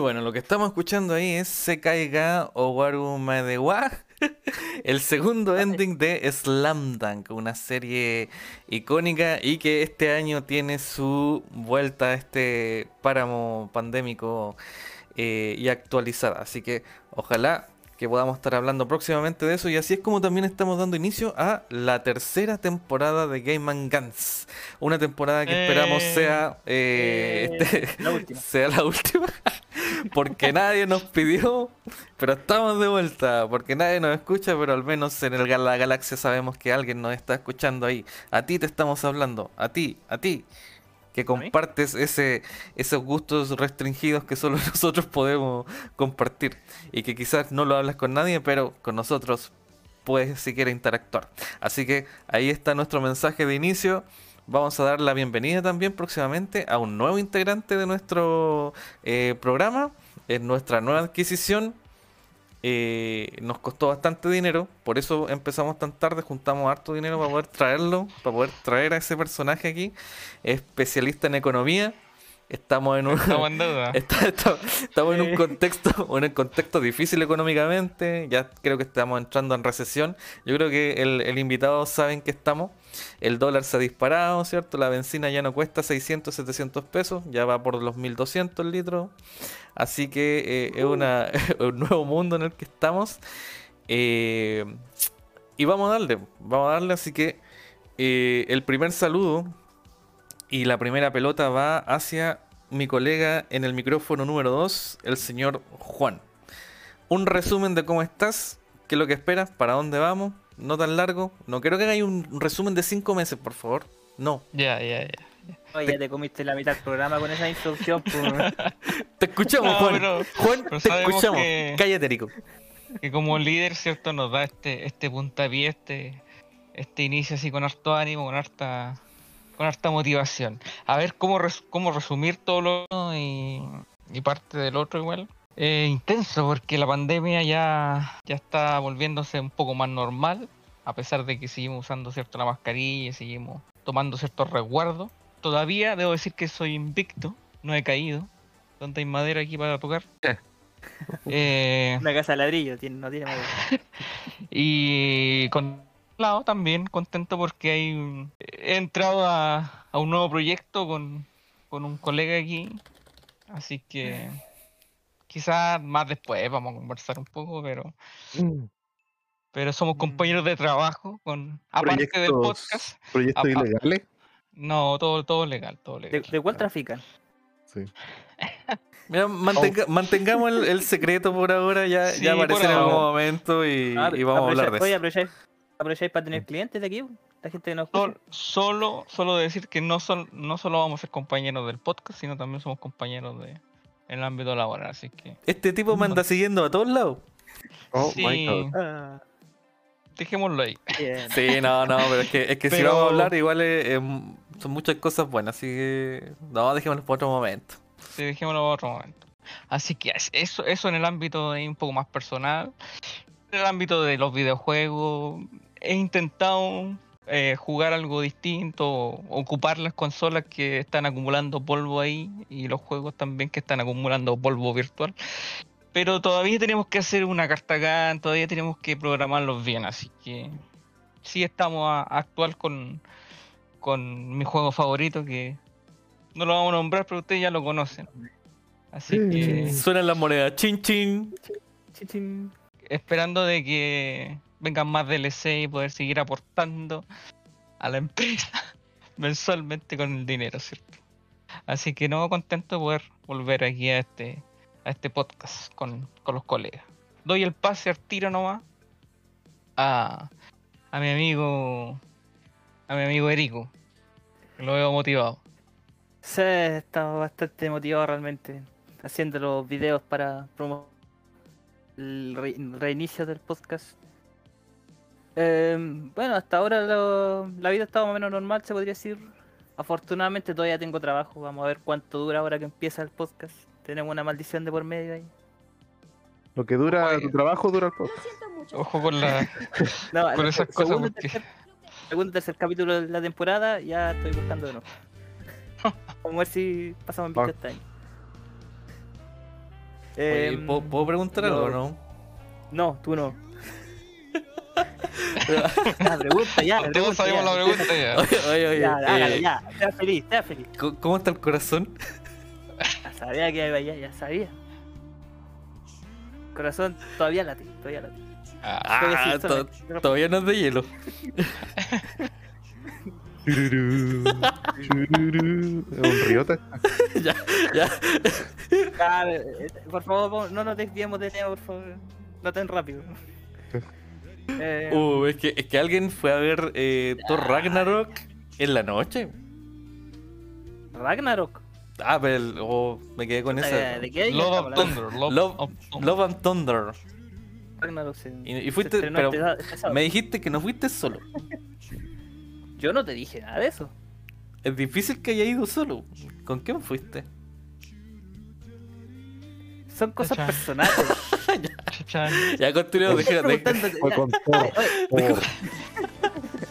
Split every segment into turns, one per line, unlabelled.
Bueno, lo que estamos escuchando ahí es Sekaiga Owaru Madewa, el segundo ending de Slam Dunk, una serie icónica y que este año tiene su vuelta a este páramo pandémico eh, y actualizada. Así que ojalá que podamos estar hablando próximamente de eso. Y así es como también estamos dando inicio a la tercera temporada de Game and Guns. Una temporada que esperamos
Eh,
sea, eh,
eh,
este-
la última.
sea la última. Porque nadie nos pidió, pero estamos de vuelta. Porque nadie nos escucha, pero al menos en el, la galaxia sabemos que alguien nos está escuchando ahí. A ti te estamos hablando. A ti, a ti. Que compartes ese, esos gustos restringidos que solo nosotros podemos compartir. Y que quizás no lo hablas con nadie, pero con nosotros puedes siquiera interactuar. Así que ahí está nuestro mensaje de inicio. Vamos a dar la bienvenida también próximamente a un nuevo integrante de nuestro eh, programa. Es nuestra nueva adquisición. Eh, nos costó bastante dinero, por eso empezamos tan tarde, juntamos harto dinero para poder traerlo, para poder traer a ese personaje aquí. Especialista en economía. Estamos en un,
Estamos en.
Está- está- estamos en un contexto, en un contexto difícil económicamente. Ya creo que estamos entrando en recesión. Yo creo que el, el invitado saben que estamos. El dólar se ha disparado, ¿cierto? La benzina ya no cuesta 600, 700 pesos, ya va por los 1200 el litro. Así que eh, es una, un nuevo mundo en el que estamos. Eh, y vamos a darle, vamos a darle. Así que eh, el primer saludo y la primera pelota va hacia mi colega en el micrófono número 2, el señor Juan. Un resumen de cómo estás, qué es lo que esperas, para dónde vamos, no tan largo. No quiero que hagáis un resumen de cinco meses, por favor. No.
Ya, ya, ya.
Oye, ya te comiste la mitad del programa con esa instrucción. pues.
Te escuchamos,
No,
Juan.
pero-
Juan,
pero
te escuchamos.
que-
Cállate, Rico.
Que como líder, ¿cierto? Nos da este, este puntapié, este, este inicio así con harto ánimo, con harta, con harta motivación. A ver cómo, res- cómo resumir todo lo uno y, y parte del otro igual. Eh, intenso porque la pandemia ya, ya está volviéndose un poco más normal, a pesar de que seguimos usando cierto la mascarilla, seguimos tomando ciertos resguardos. Todavía debo decir que soy invicto, no he caído. ¿Dónde hay madera aquí para tocar? Eh,
Una casa de ladrillo, tiene, no tiene madera.
y con lado también contento porque hay un- he entrado a, a un nuevo proyecto con, con un colega aquí. Así que quizás más después vamos a conversar un poco, pero pero somos compañeros de trabajo con aparte del
Proyectos-
podcast.
¿Proyectos
Apa-
ilegales?
No, todo todo legal, todo
¿De,
legal.
de cuál trafican?
Sí.
Mira, mantenga- mantengamos el, el secreto por ahora, ya,
Sí,
ya aparece
por
en algún momento y,
Ah,
y vamos a hablar de eso.
Aprovecháis para tener clientes de aquí, la gente que nos escucha.
Sol- solo solo decir que no sol- no solo vamos a ser compañeros del podcast, sino también somos compañeros de en el ámbito laboral, así que
Este tipo me anda siguiendo a todos lados.
Oh
sí,
my god.
Ah,
dejémoslo ahí.
bien.
Sí, no, no, pero es que, es que si vamos a hablar, igual es- es- son muchas cosas buenas, así que no, dejémoslo para otro momento.
Sí, dejémoslo para otro momento. Así que es- eso, eso en el ámbito de un poco más personal. En el ámbito de los videojuegos, he intentado eh, jugar algo distinto, ocupar las consolas que están acumulando polvo ahí y los juegos también que están acumulando polvo virtual. Pero todavía tenemos que hacer una carta GAN, todavía tenemos que programarlos bien, así que sí estamos a, a actuar con, con mi juego favorito que no lo vamos a nombrar, pero ustedes ya lo conocen. Así que
Suenan las monedas, chin chin.
Chin, chin.
esperando de que vengan más DLC y poder seguir aportando a la empresa mensualmente con el dinero, ¿cierto? Así que no contento de poder volver aquí a este a este podcast con, con los colegas. Doy el pase al tiro nomás a, a mi amigo a mi amigo Erico, lo veo motivado.
Sí, estaba bastante motivado realmente haciendo los videos para promover el re- reinicio del podcast. Eh, bueno, hasta ahora lo- la vida está más o menos normal, se podría decir. Afortunadamente todavía tengo trabajo, vamos a ver cuánto dura ahora que empieza el podcast. Tenemos una maldición de por medio ahí.
Lo que dura
Oye.
tu trabajo dura el podcast.
Ojo con la
No,
con esas cosas
segundo, y
porque
tercer, segundo y tercer capítulo de la temporada ya estoy buscando de nuevo. Vamos a ver si pasamos en este año.
Oye,
Em,
¿puedo, puedo preguntar algo o no?
No, tú no. Ya, pregunta, ya.
Todos
pregunta,
sabemos
ya.
la pregunta ya.
Oye, oye, oye.
Ya,
eh,
ya. Sea feliz, sea feliz.
¿cómo- ¿Cómo está el corazón?
Ya sabía que iba allá, ya sabía. Corazón todavía late, todavía late.
Ah,
Todavía
Ah,
sí,
to-
solamente.
todavía no es de hielo.
Es un riota.
ya, ya.
Ah, eh, por favor, no nos desviemos de tema, por favor. No tan rápido. Eh,
Uh, es que, es que alguien fue a ver eh, Thor Ragnarok en la noche.
Ragnarok.
Ah, pero oh, me quedé con esa.
¿De qué año
Love
hablando?
Thunder. Love,
Love-
of Thunder.
Love and Thunder.
Ragnarok se-
Y, fuiste, pero
este-
me dijiste que no fuiste solo.
Yo no te dije nada de eso.
Es difícil que haya ido solo. ¿Con quién fuiste?
Son cosas personales.
Ya continuemos,
Estoy
deja,
Fue con Thor.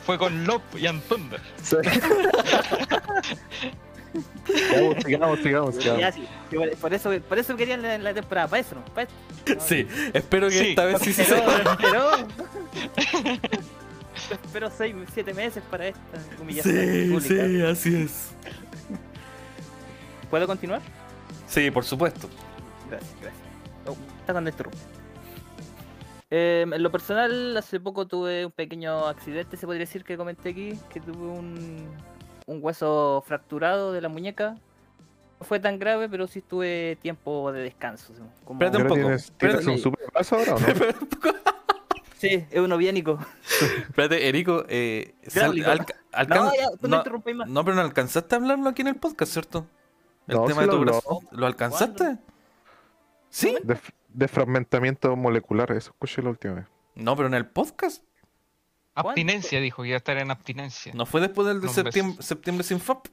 Fue con Love y and Thunder.
Sí. Sigamos, sigamos, sigamos,
ya,
sigamos.
sí. Por eso, por eso querían la, la temporada, para eso, ¿no? Para eso. No,
Sí, espero que
Sí,
esta vez sí se
Pero, pero, espero 6, 7 meses para esta humillación
Sí,
pública.
sí, así es.
¿Puedo continuar?
Sí, por supuesto.
Gracias, gracias. Oh, está cuando interrumpo. Eh, en lo personal, hace poco tuve un pequeño accidente, se podría decir que comenté aquí, que tuve un, un hueso fracturado de la muñeca. No fue tan grave, pero sí tuve tiempo de descanso. Como...
Espérate un
¿Ahora
poco.
¿Tienes, ¿tienes
Espérate.
un super brazo ahora o no?
Sí, es uno biónico.
Espérate, Erico, eh, sal- alcan-
No, ya, tú no,
no,
interrumpís más.
no, pero no alcanzaste a hablarlo aquí en el podcast, ¿cierto? El
No,
tema de tu brazo. ¿Lo alcanzaste? ¿Sí?
De, de fragmentamiento molecular, eso escuché la última vez.
No, pero en el podcast.
Abstinencia, dijo que iba a estar en abstinencia.
¿No fue después del de
No,
septiembre, septiembre sin FAP?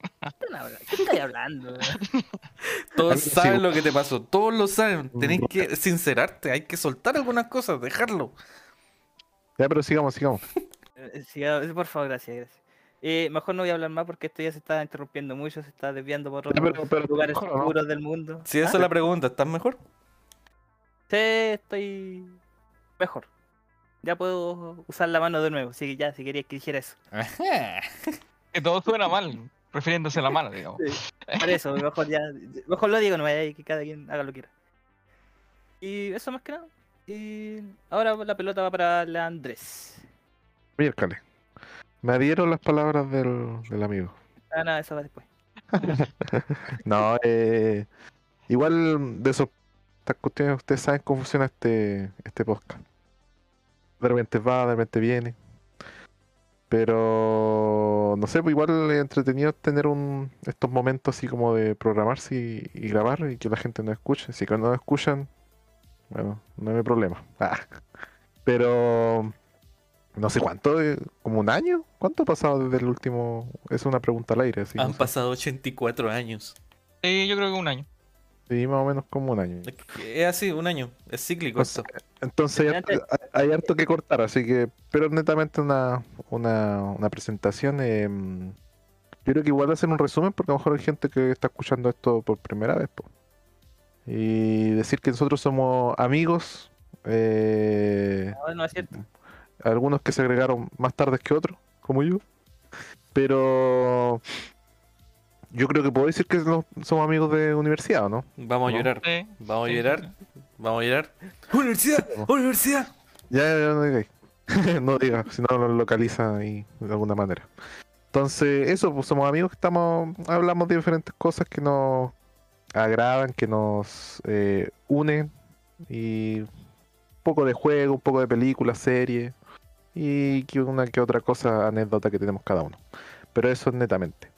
¿Qué estáis hablando?
Todos saben lo que te pasó, todos lo saben. Tenés que sincerarte, hay que soltar algunas cosas, dejarlo.
Ya, pero sigamos, sigamos.
Eh, sí, ah, por favor, gracias, gracias. Eh, mejor no voy a hablar más porque esto ya se está interrumpiendo mucho, se está desviando por otros
pero- pero
lugares
mejor, ¿o no?
seguros del mundo.
Si esa
¿Ah?
es la pregunta, ¿estás mejor?
Sí, estoy mejor. Ya puedo usar la mano de nuevo, así que ya, si querías que dijera eso.
Que todo suena mal, refiriéndose a la mano, digamos.
Por eso, mejor ya, mejor lo digo, no vaya que cada quien haga lo que quiera. Y eso más que nada. Y ahora la pelota va para la Andrés.
Miércoles. Me adhiero las palabras del, del amigo.
Ah, nada, eso va después.
No, eh, igual de eso, estas cuestiones, ustedes saben cómo funciona este, este podcast. De repente va, de repente viene. Pero no sé, pues igual es entretenido tener un, estos momentos así como de programarse y, y grabar y que la gente nos escuche. Si cuando nos escuchan, bueno, no hay problema. Ah. Pero no sé cuánto, eh, como un año. ¿Cuánto ha pasado desde el último? Es una pregunta al aire. Así, no
Han
sé.
pasado 84 años.
Sí, yo creo que un año.
Sí, más o menos como un año.
Es así, un año. Es cíclico
Pues,
esto.
Entonces hay, harto- hay- hay harto que cortar, así que, pero netamente una, una, una presentación. em, yo creo que igual hacer un resumen, porque a lo mejor hay gente que está escuchando esto por primera vez. po. Y decir que nosotros somos amigos, eh,
No, no es cierto.
Algunos que se agregaron más tarde que otros, como yo. Pero yo creo que puedo decir que no- somos amigos de universidad, ¿o ¿no?
Vamos a
No.
llorar.
Sí,
Vamos a llorar. Vamos a llorar. ¡Universidad! ¡Universidad!
Ya, ya, ya, no digáis. no digas, si no lo localiza ahí de alguna manera. Entonces, eso, pues somos amigos que estamos, hablamos de diferentes cosas que nos agradan, que nos eh, unen, y un poco de juego, un poco de películas, series, y que una que otra cosa, anécdota que tenemos cada uno. Pero eso es netamente.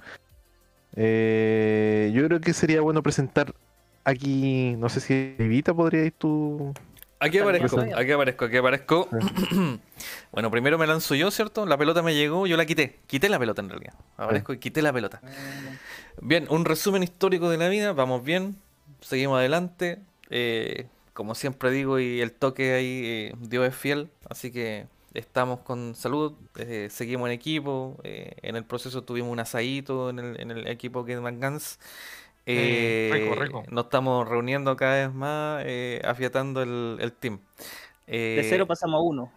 Eh, yo creo que sería bueno presentar aquí, no sé si Evita podría ir tú.
Aquí aparezco, aquí aparezco, aquí aparezco. bueno, primero me lanzo yo, ¿cierto? La pelota me llegó, yo la quité. Quité la pelota en realidad. Aparezco y quité la pelota. Bien, un resumen histórico de la vida, vamos bien, seguimos adelante. eh, como siempre digo, y el toque ahí, eh, Dios es fiel, así que estamos con salud, eh, seguimos en equipo, eh, en el proceso tuvimos un asadito en el, en el equipo que Guns. Eh,
rico, rico.
Nos estamos reuniendo cada vez más, eh, afiatando el, el team.
De cero pasamos a uno.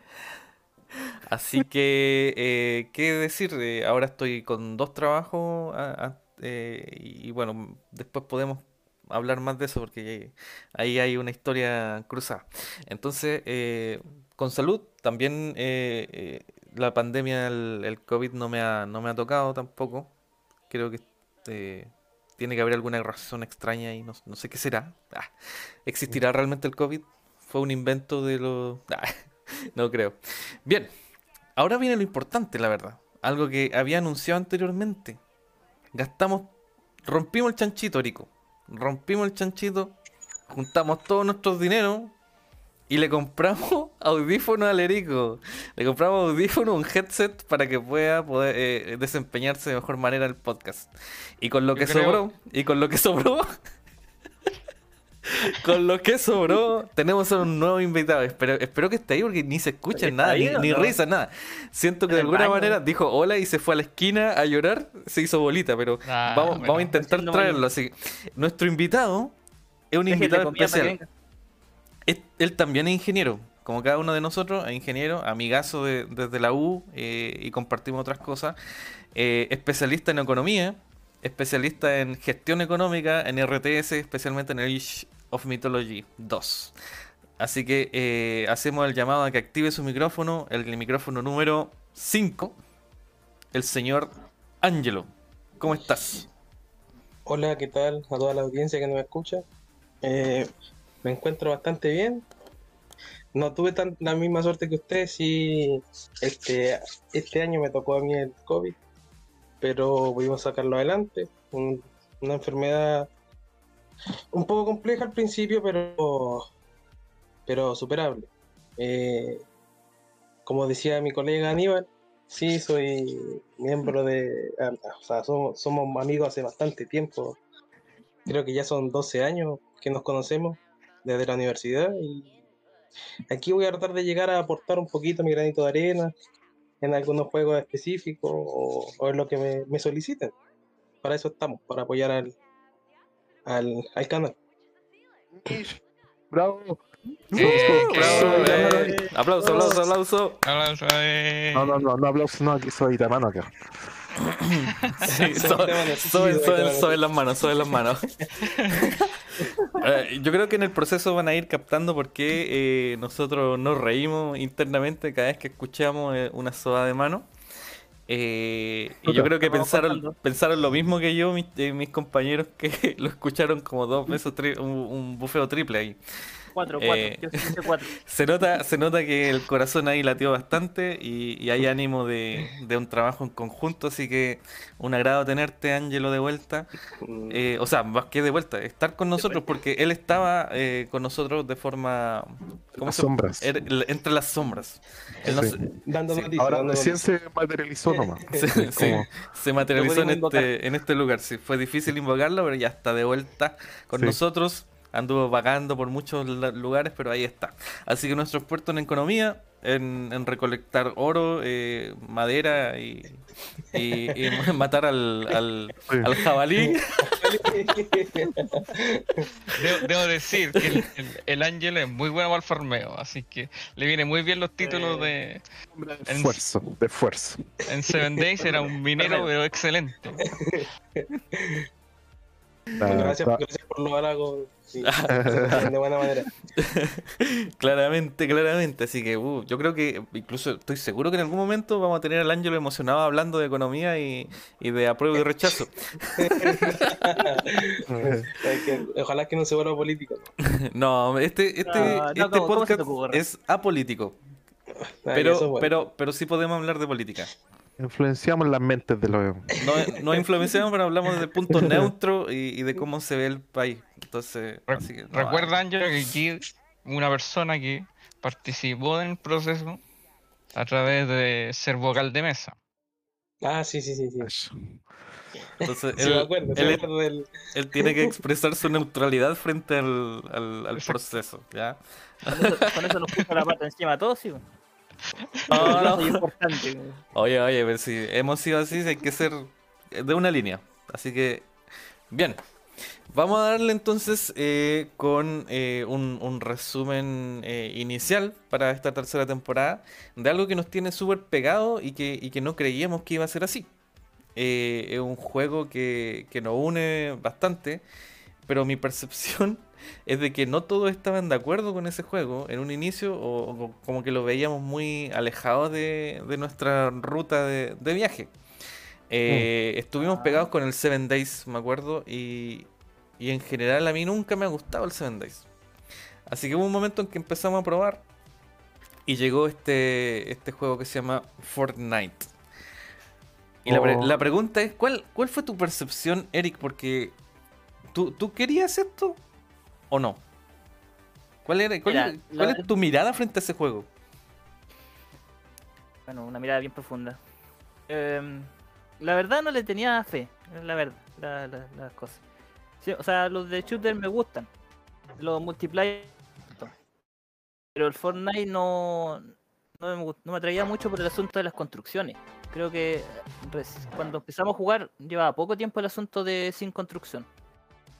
Así que, eh, ¿qué decir? Eh, ahora estoy con dos trabajos a- a- eh, y, y bueno, después podemos hablar más de eso porque ahí hay una historia cruzada. Entonces, eh, con salud, también eh, eh, la pandemia, el, el COVID no me ha, no me ha tocado tampoco. Creo que eh, tiene que haber alguna razón extraña y no, no sé qué será. Ah, ¿existirá realmente el COVID? ¿Fue un invento de los... Ah, no creo. Bien, ahora viene lo importante, la verdad. Algo que había anunciado anteriormente. Gastamos, rompimos el chanchito, Rico. Rompimos el chanchito, juntamos todos nuestros dineros y le compramos audífonos al Erico. Le compramos audífonos, un headset para que pueda poder eh, desempeñarse de mejor manera el podcast. Y con lo
Yo
que
creo-
sobró, y con lo que sobró, con lo que sobró, tenemos a un nuevo invitado. Espero, espero que esté ahí porque ni se escucha
¿Está
nada,
ahí
ni, risa, nada. Siento que de alguna
baño.
manera dijo hola y se fue a la esquina a llorar, se hizo bolita, pero
Ah,
vamos,
bueno.
vamos a intentar traerlo. Así nuestro invitado es un invitado especial. Él también es ingeniero, como cada uno de nosotros, es ingeniero, amigazo de- desde la U eh, y compartimos otras cosas. Eh, especialista en economía, especialista en gestión económica, en RTS, especialmente en el Age of Mythology 2. Así que eh, hacemos el llamado a que active su micrófono, el micrófono número 5, el señor Angelo. ¿Cómo estás?
Hola, ¿qué tal a toda la audiencia que nos escucha? Me encuentro bastante bien. No tuve tan, la misma suerte que ustedes, sí, este, este año me tocó a mí el COVID, pero pudimos sacarlo adelante. Un- una enfermedad un poco compleja al principio, pero, pero superable. Eh, como decía mi colega Aníbal, sí, soy miembro de... ah, O sea, somos, somos amigos hace bastante tiempo. Creo que ya son 12 años que nos conocemos desde la universidad y aquí voy a tratar de llegar a aportar un poquito mi granito de arena en algunos juegos específicos o, o en lo que me, me soliciten. Para eso estamos, para apoyar al, al, al canal.
Bravo.
Eh,
Bravo, eh. Aplauso, aplauso, aplauso.
Aplauso, eh.
No, no, no, no aplausos, no, aquí soy de mano acá.
Sí,
Soy
so-
de mano, sí,
soben-
sí, de
soben-
mano.
soben las manos, soben las manos. Eh, yo creo que en el proceso van a ir captando por qué eh, nosotros nos reímos internamente cada vez que escuchamos eh, una soda de mano. Eh, y yo creo que pensaron,
contando.
pensaron lo mismo que yo, mis, mis compañeros que lo escucharon como dos veces, un bufeo triple ahí.
Cuatro, cuatro.
Eh,
Yo sí cuatro.
Se nota, se nota que el corazón ahí latió bastante y, y hay ánimo de, de un trabajo en conjunto, así que un agrado tenerte, Ángelo, de vuelta.
Mm,
Eh, o sea, más que de vuelta, estar con nosotros, porque él estaba eh, con nosotros de forma... ¿Cómo
Las
se
sombras.
er- entre las sombras. Él no
Sí.
Dando
sí,
Ahora
dando
recién se materializó nomás.
se, se-
Como-
se materializó en este, en este lugar. Sí, fue difícil invocarlo, pero ya está de vuelta con
Sí.
nosotros. Anduvo vagando por muchos lugares, pero ahí está. Así que nuestro experto en economía, en, en recolectar oro, eh, madera y, y- y matar al, al, al jabalí.
Debo, debo decir que el, el, el Ángel es muy bueno para el farmeo, así que le viene muy bien los títulos de. En-
esfuerzo, de esfuerzo.
En Seven Days era un minero, pero excelente.
Ah,
gracias, gracias por los halagos. Sí, de buena manera.
Claramente, claramente. Así que uh, yo creo que incluso estoy seguro que en algún momento vamos a tener al Ángelo emocionado hablando de economía y, y de apruebo y rechazo.
Ojalá que no se vuelva político.
No, este, este,
No, no,
este
¿cómo- cómo se
podcast es apolítico.
Ah, es
Pero,
bueno.
pero, pero sí podemos hablar de política.
Influenciamos las mentes de los.
No, no influenciamos, pero hablamos desde el punto neutro y, y de cómo se ve el país. Entonces,
Re-
así que, no,
Recuerda, que aquí una persona que participó en el proceso a través de ser vocal de mesa.
Ah, sí, sí, sí. sí.
Entonces,
Sí,
él,
acuerdo, sí
él-
me acuerdo del-
él tiene que expresar su neutralidad frente al, al, al
Exacto.
proceso. ¿ya?
Con eso, con eso nos puso la pata encima a todos, sí. weón.
No, no.
Eso es importante.
Oye, oye, pero si hemos sido así, hay que ser de una línea. Así que, bien. Vamos a darle entonces eh, con eh, un, un resumen eh, inicial para esta tercera temporada de algo que nos tiene súper pegado y que, y que no creíamos que iba a ser así. Es un juego que, que nos une bastante, pero mi percepción es de que no todos estaban de acuerdo con ese juego en un inicio o, o como que lo veíamos muy alejado de, de nuestra ruta de, de viaje. Eh, Estuvimos pegados con el Seven Days, me acuerdo, y, y en general a mí nunca me ha gustado el Seven Days. Así que hubo un momento en que empezamos a probar y llegó este, este juego que se llama Fortnite. Y la, pre-
Oh.
la pregunta es, ¿cuál, ¿cuál fue tu percepción, Eric? Porque ¿tú, tú querías esto o no? ¿Cuál, era, cuál,
Mira,
era-
la-
cuál es tu mirada frente a ese juego?
Bueno, una mirada bien profunda. Em, la verdad no le tenía fe, es la verdad, la- la- las cosas. Sí, o sea, los de shooter me gustan. Los multiplayer. Pero el Fortnite no, no, me, gust- no me atraía mucho por el asunto de las construcciones. Creo que cuando empezamos a jugar llevaba poco tiempo el asunto de sin construcción.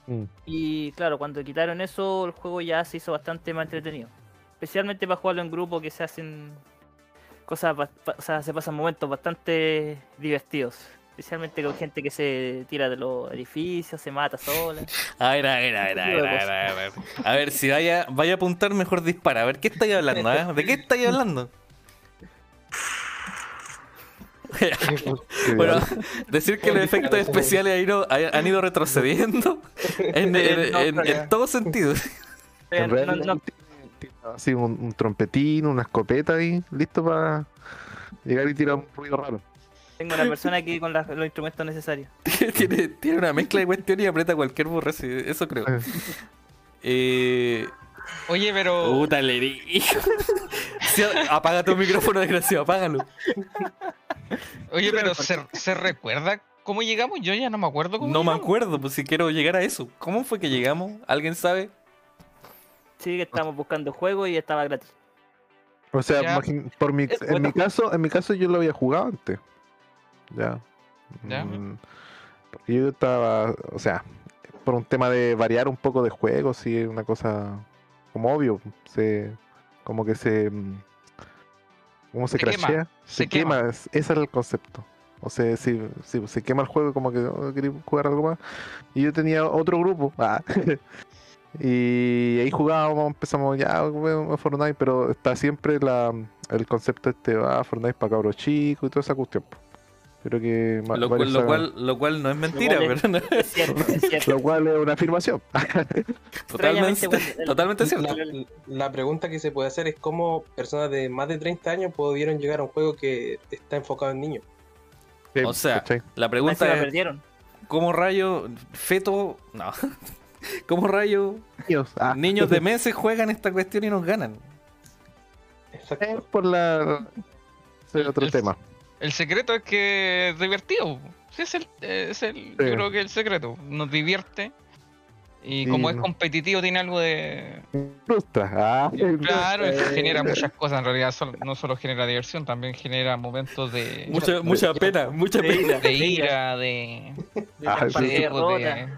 Mm.
Y claro, cuando quitaron eso, el juego ya se hizo bastante más entretenido. Especialmente para jugarlo en grupo que se hacen cosas, o sea, se pasan momentos bastante divertidos. Especialmente con gente que se tira de los edificios, se mata sola.
A ver, a ver, a ver, a ver, a ver, a ver. A ver, si vaya, vaya a apuntar, mejor dispara. A ver, ¿qué estáis hablando? ah? ¿De qué estáis hablando? Bueno, decir que los efectos especiales han ido, han ido retrocediendo en, en- en- en todo sentido.
Eh, no- no-
así un, un trompetín, una escopeta ahí, listo para llegar y tirar un ruido raro.
Tengo una persona aquí con los instrumentos necesarios.
tiene, tiene una mezcla de cuestiones y aprieta cualquier burro, sí, eso creo. Eh,
Oye, pero.
puta, le di- Sí, apaga tu micrófono, desgraciado, apágalo.
Oye, pero ¿se, se recuerda cómo llegamos? Yo ya no me acuerdo cómo
No me acuerdo, pues si quiero llegar a eso. ¿Cómo fue que llegamos? ¿Alguien sabe?
Sí, que estábamos buscando juego y estaba gratis.
O sea,
Ya.
por mi, en mi caso, en mi caso yo lo había jugado antes. Ya.
Ya.
Mm, yo estaba, o sea, por un tema de variar un poco de juego, sí, una cosa como obvio, se como que se mm, ¿cómo se,
Se quema,
crashea? Se,
se quema.
quema, es- ese era el concepto. O sea, si, si se quema el juego como que oh, quería jugar algo más. Y yo tenía otro grupo. ah, y ahí jugábamos, empezamos ya a Fortnite, pero está siempre la, el concepto este, ah, Fortnite para cabros chicos y toda esa cuestión. Creo que
Lo, cual, lo, cual, lo cual no es mentira,
cual es-
pero no-
Es cierto, es cierto.
lo cual es una afirmación.
totalmente, totalmente cierto.
La, la pregunta que se puede hacer es cómo personas de más de 30 años pudieron llegar a un juego que está enfocado en niños.
O sea. La pregunta
la
es,
perdieron.
¿cómo rayo feto... No. ¿Cómo rayo
Niños, ah,
niños de meses juegan esta cuestión y nos ganan?
es
Exacto.
por la... es otro
El-
tema.
El secreto es que es divertido. Sí, es el, es el yo creo que el secreto. Nos divierte. Y
Sí,
como es
no.
competitivo, tiene algo de.
Frustra. Ah,
Claro,
eh,
genera muchas cosas. En realidad, no solo genera diversión, también genera momentos de.
Mucha, mucha pena, mucha
De
pena.
ira.
de ira, de.
De
Ah, sí.
de, de,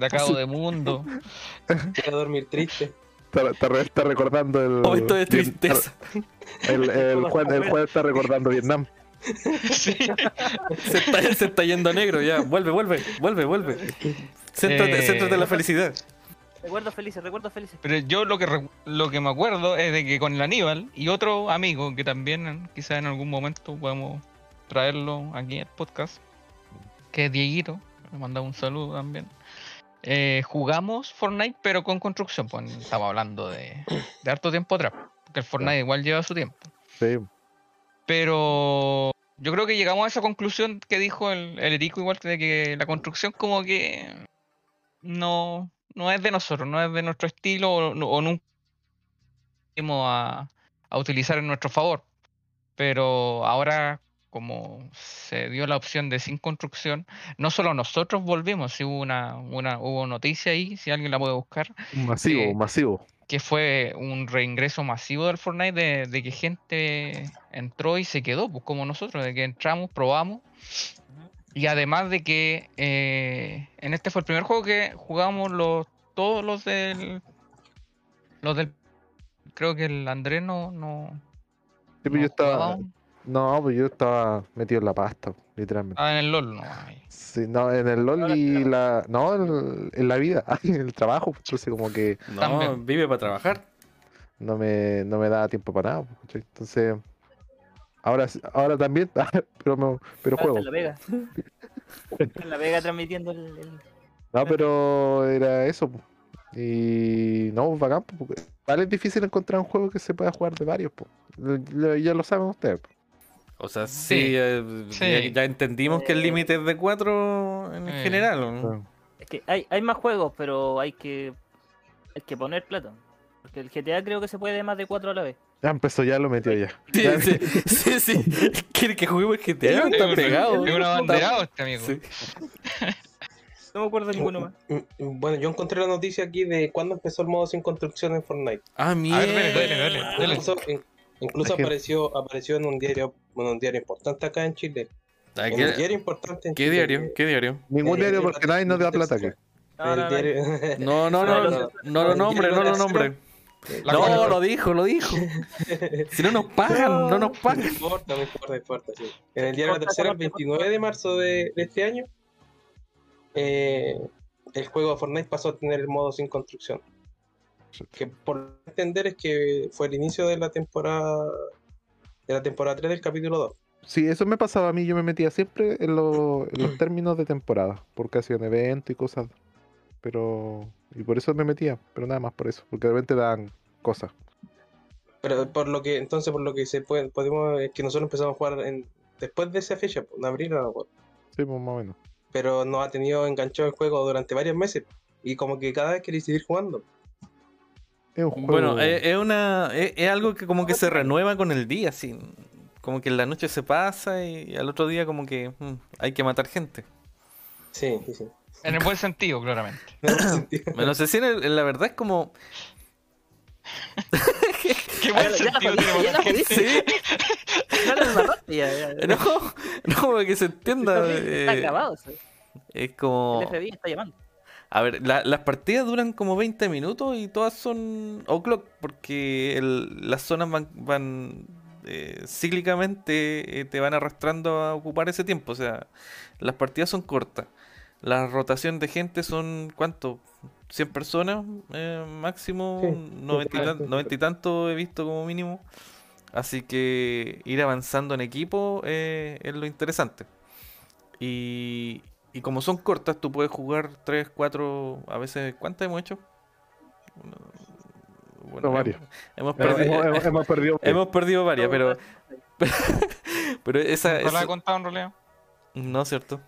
de acabo de mundo.
Quiero dormir triste.
Está, está re- está recordando el...
Momento de tristeza.
El, el, Juan, el Juan está recordando Vietnam.
Sí.
Se está, se está yendo a negro ya. Vuelve, vuelve, vuelve, vuelve. Céntrate,
Eh,
céntrate en la felicidad.
Recuerdos felices, recuerdos felices.
Pero yo lo que lo que me acuerdo es de que con el Aníbal y otro amigo que también quizás en algún momento podemos traerlo aquí al podcast, que es Dieguito, le mandamos un saludo también. Eh, jugamos Fortnite pero con construcción, pues estamos hablando de, de harto tiempo atrás, porque el Fortnite igual lleva su tiempo.
Sí.
Pero yo creo que llegamos a esa conclusión que dijo el, el Erico igual de que la construcción como que no, no es de nosotros, no es de nuestro estilo o, no- o nunca vamos a, a utilizar en nuestro favor. Pero ahora como se dio la opción de sin construcción, no solo nosotros volvimos, si hubo una, una hubo noticia ahí, si alguien la puede buscar,
Masivo,
Eh,
masivo.
Que fue un reingreso masivo del Fortnite de, de que gente entró y se quedó, pues como nosotros, de que entramos, probamos Y además de que eh, en este fue el primer juego que jugamos los todos los del los del creo que el Andrés no no,
Sí, pues
no
yo estaba.
jugaba.
No, pues yo estaba metido en la pasta, literalmente.
Ah, en el LOL no.
Sí, no, en el LOL y la. No, en, en la vida, en el trabajo. pues, Entonces, como que
No,
También.
vive para trabajar.
no me, no me daba tiempo para nada. pues. Entonces. Ahora, sí- ahora también, pero, me- pero juego.
en la Vega. En la Vega transmitiendo el. el-
No, pero era eso. po. Y no, pues, bacán. Vale, es difícil encontrar un juego que se pueda jugar de varios. po. Ya lo saben ustedes. po.
O sea, sí,
Sí,
eh,
sí.
Ya, ya entendimos que el
Eh.
límite es de 4 en
Eh.
general. ¿no?
Es que hay, hay más juegos, pero hay que. Hay que poner plata. Porque el GTA creo que se puede más de 4 a la vez.
Ya empezó, ya lo metió ya.
Sí, sí, sí, sí. Quiere que juguemos GTA,
Es
está pegado.
Es un abanderado este amigo.
Sí.
No me acuerdo ninguno más.
Bueno, yo encontré la noticia aquí de cuándo empezó el modo sin construcción en Fortnite.
Ah,
A
mierda.
ver, dale, dale, dale, dale.
Incluso, apareció, apareció en un diario, en un diario importante acá en Chile.
Ah,
un
¿Qué,
diario importante en
qué
Chile.
diario? ¿Qué diario?
Ningún
Eh,
diario porque nadie nos da plata aquí.
No, no, no.
No, no, no, no, no lo nombre, no lo nombre.
La
No,
cual-
lo dijo, lo dijo. Si no nos pagan, no nos pagan.
No importa, no importa, no importa. sí. En el diario La
Corta,
Tercera, el
corta, corta.
29 de marzo de, de este año, eh, el juego de Fortnite pasó a tener el modo sin construcción. Que por entender es que fue el inicio de la temporada de la temporada 3 del capítulo 2.
Sí, eso me pasaba a mí. Yo me metía siempre en, lo- en los términos de temporada. Porque hacían eventos y cosas. Pero. Y por eso me metía. Pero nada más por eso. Porque de repente dan cosas.
Pero por lo que, entonces por lo que se puede, podemos, es que nosotros empezamos a jugar en, después de esa fecha, pues, en abril, no me acuerdo.
Sí, pues más o menos.
pero nos ha tenido enganchado el juego durante varios meses. Y como que cada vez quiere seguir jugando.
Es un juego.
Bueno, eh, es, una, es, es algo que como que se renueva con el día, así. Como que en la noche se pasa y al otro día como que mm, hay que matar gente.
Sí, sí, sí.
En el buen sentido, claramente.
No tiene sentido.
No sé si en, el- en la verdad es como...
Qué buen sentido
ya la.
No, no, para que se entienda.
Está
eh,
grabado. sí.
es como...
El FBI está llamando.
A ver, la- las partidas duran como 20 minutos y todas son o'clock porque el- las zonas van, van eh, cíclicamente eh, te van arrastrando a ocupar ese tiempo. O sea, las partidas son cortas. La rotación de gente son, ¿cuánto? ¿100 personas eh, máximo?
Sí,
90 y,
sí,
tan-
sí.
90 y tanto he visto como mínimo. Así que ir avanzando en equipo eh, es lo interesante. Y, y como son cortas, tú puedes jugar 3, 4, a veces, ¿cuántas hemos hecho? Bueno,
No, varias.
Hemos,
Pero
perdido,
hemos, hemos- hemos perdido.
hemos perdido varias, pero, pero esa,
¿No la he contado en realidad?
no, ¿cierto?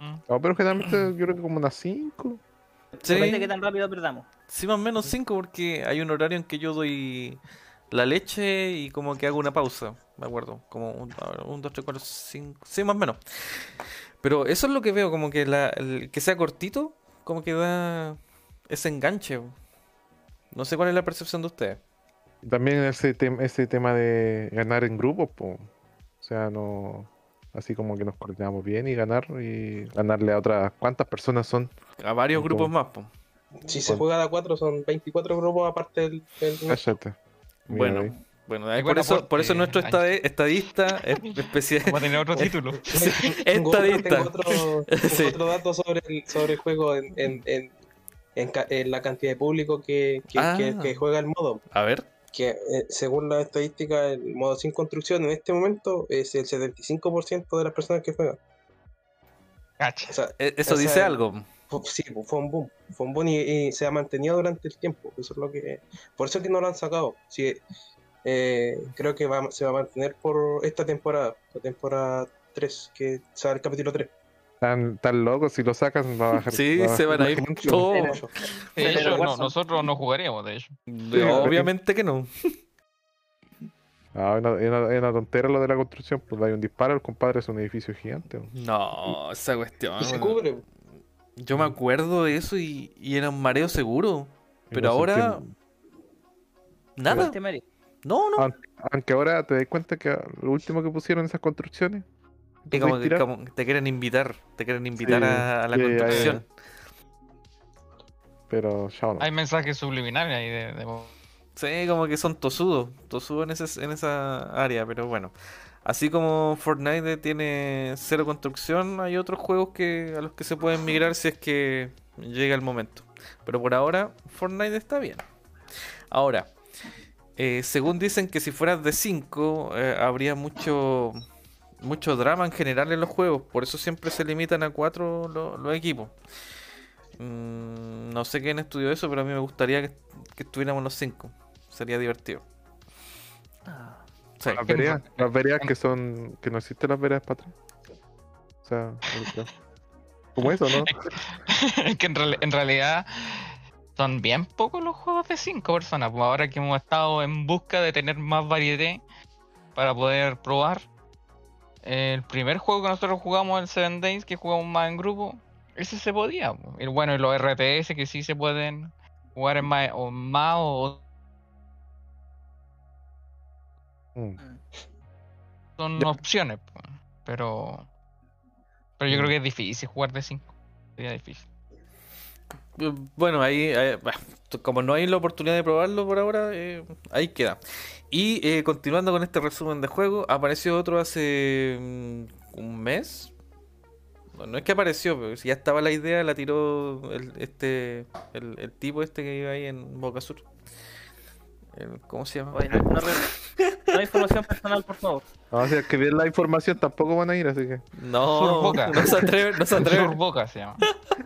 Mm.
No, pero generalmente yo creo que como unas 5.
Sí,
Depende de qué tan rápido perdamos.
sí, más o menos 5 porque hay un horario en que yo doy la leche y como que hago una pausa, me acuerdo, como un, 2, 3, 4, 5, sí, más o menos. Pero eso es lo que veo, como que la, el- que sea cortito, como que da ese enganche. No sé cuál es la percepción de ustedes.
También ese, tem- ese tema de ganar en grupos, po. o sea, no así como que nos coordinamos bien y ganar y ganarle a otras cuántas personas son.
A varios grupos más, po.
Si se juega de a 4 son 24 grupos aparte del... del-
Cállate. Mira
Bueno,
ahí.
Bueno, por eso,
aporte,
por eso nuestro estade- estadista es especial.
Va a tener otro título.
Tengo otro-
estadista.
tengo otro, tengo
Sí.
otro dato sobre el, sobre el juego en, en, en, en ca- en la cantidad de público que, que,
Ah.
que- que juega el modo.
A ver,
Que eh, según la estadística, el modo sin construcción en este momento es el 75% de las personas que juegan.
Cacha.
O sea,
e- eso
O sea,
dice algo.
Sí, fue un boom. Fue un boom y, y se ha mantenido durante el tiempo. Eso es lo que. Por eso es que no lo han sacado. Sí, eh, creo que va- se va a mantener por esta temporada, la temporada 3, que será el capítulo 3.
Tan, tan locos, si lo sacan va a bajar.
Sí,
va a
se van a ir
mucho.
todos.
No, nosotros no jugaríamos, de hecho.
Obviamente que no.
Ah, es una, es una- es una tontera lo de la construcción, pues hay un disparo, el compadre es un edificio gigante.
No, esa cuestión.
Y se cubre.
Yo me acuerdo de eso y, y era un mareo seguro. Pero
no
ahora, nada.
Este.
No, no.
Aunque ahora te das cuenta que lo último que pusieron esas construcciones
Y
¿Tú
como, que- como te quieren invitar, te quieren invitar
Sí,
a, a la
sí,
construcción.
Pero ya no.
Hay mensajes subliminales ahí de, de-
Sí, como que son tosudos, tosudos en, ese- en esa área, pero bueno. Así como Fortnite tiene cero construcción, hay otros juegos que a los que se pueden migrar si es que llega el momento. Pero por ahora, Fortnite está bien. Ahora, eh, según dicen que si fueras de 5, habría mucho, mucho drama en general en los juegos. Por eso siempre se limitan a 4 los equipos. Mm, no sé quién estudió eso, pero a mí me gustaría que, que estuviéramos los 5. Sería divertido. Sí.
Las veredas, las veredas que son. que no existen las veredas para atrás. O sea, como eso, ¿no?
Es que en, real- en realidad son bien pocos los juegos de 5 personas. Pues ahora que hemos estado en busca de tener más variedad para poder probar. El primer juego que nosotros jugamos, el Seven Days, que jugamos más en grupo, ese se podía. pues. Y bueno, y los RTS que sí se pueden jugar en más o, más o
Mm.
son
Ya.
opciones. pues. Pero, pero yo
Mm.
creo que es difícil jugar de 5. Sería difícil.
Bueno, ahí, eh, como no hay la oportunidad de probarlo por ahora, eh, ahí queda. Y eh, continuando con este resumen de juego, apareció otro hace mm, un mes. No, no es que apareció, pero si ya estaba la idea, la tiró el, este, el, el tipo este que iba ahí en Boca Sur. ¿Cómo se llama?
oye, no, no re- no hay información personal, por favor.
No, si es que bien la información tampoco van a ir, así que.
No,
Surboca.
no se atreve, no se atreve.
Surboca se llama.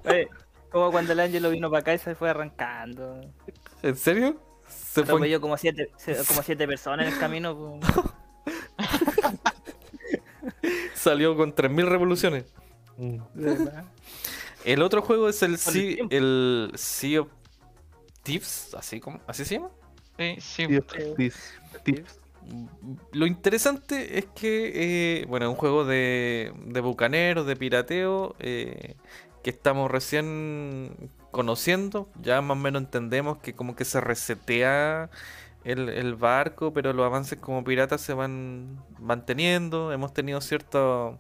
Oye, como cuando el Ángelo vino para acá y se fue arrancando.
¿En serio? Se fue.
Atropelló como siete, como siete personas en el camino.
Salió con 3.000 revoluciones.
Mm.
Verdad.
El otro juego es el Sea, el Sea of Thieves, así como, así se llama.
Sí, sí.
Tips, tips, tips.
Lo interesante es que, eh, bueno, es un juego de, de bucaneros, de pirateo, eh, que estamos recién conociendo. Ya más o menos entendemos que como que se resetea el, el barco, pero los avances como piratas se van manteniendo. Hemos tenido cierto,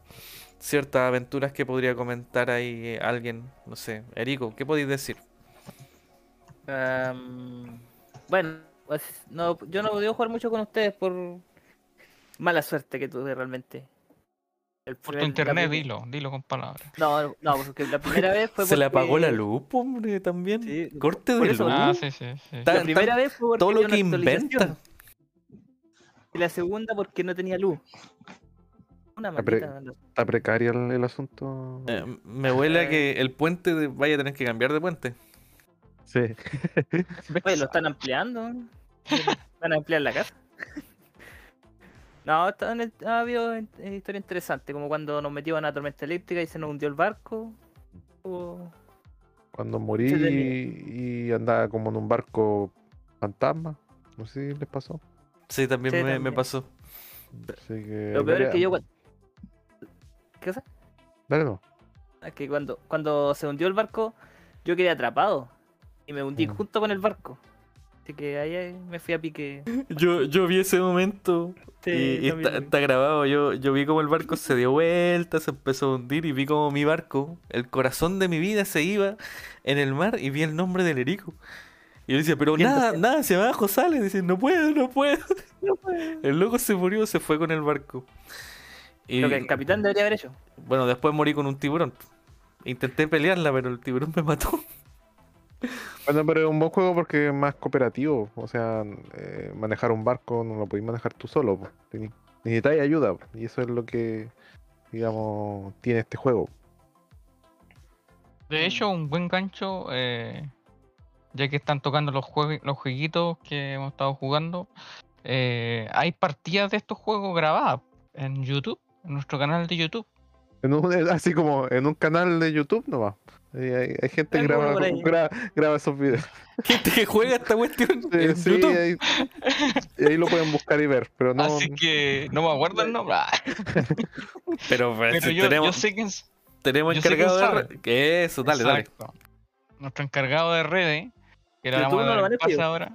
ciertas aventuras que podría comentar ahí eh, alguien, no sé, Erico, ¿qué podéis decir?
Bueno, pues, no, yo no he podido jugar mucho con ustedes por mala suerte que tuve realmente. El
Por tu
primer-
internet, dilo, dilo con palabras.
No, no, porque la primera vez fue
Se le
porque-
apagó la luz, hombre, también.
Sí,
Corte de luz.
Ah, sí, sí,
La primera vez fue porque
todo lo que inventa.
Y la segunda porque no tenía luz. Una maldita.
Está precario el, el asunto.
Eh, me huele a
Eh.
que el puente de- vaya a tener que cambiar de puente.
Sí.
Oye, lo están ampliando. Van a ampliar la casa. No, ha habido eh, historia interesante, como cuando nos metimos en una tormenta eléctrica y se nos hundió el barco. O-
Cuando morí y andaba como en un barco fantasma. No sé si les pasó.
Sí, también,
Sí,
me, pasó.
Así que.
Lo peor es que yo. ¿Qué cosa?
Dale, no.
Es que cuando, cuando se hundió el barco, yo quedé atrapado. Y me hundí
Mm.
junto con el barco. Así que ahí me fui a pique.
Yo, yo vi ese momento
Sí,
y, está, grabado. Yo, yo vi como el barco se dio vuelta, se empezó a hundir y vi como mi barco, el corazón de mi vida se iba en el mar y vi el nombre del Erico. Y yo decía, pero nada, nada, hacia abajo sale. Dice, no puedo, no puedo. El loco se murió, se fue con el barco. Y
Lo que el capitán debería haber hecho.
bueno, después morí con un tiburón. Intenté pelearla, pero el tiburón me mató.
Bueno, pero es un buen juego porque es más cooperativo. O sea, eh, manejar un barco no lo podéis manejar tú solo. Teni- Necesitáis ayuda. Y eso es lo que, digamos, tiene este juego.
De hecho, un buen gancho, eh, ya que están tocando los, jue- los jueguitos que hemos estado jugando, eh, hay partidas de estos juegos grabadas en YouTube, en nuestro canal de YouTube.
En un- así como en un canal de YouTube nomás. Hay, hay gente que graba, graba, graba esos videos.
Gente que juega esta cuestión
Sí,
en
sí,
YouTube.
ahí, y ahí lo pueden buscar y ver. Pero no.
Así que no me acuerdo el nombre.
Pero, pues,
Pero
si
yo, yo
tenemos,
sé que es-
tenemos
yo sé
encargado
quién
de... Que eso, dale, dale.
Nuestro encargado de redes, que le
YouTube
vamos a
no yo.
ahora.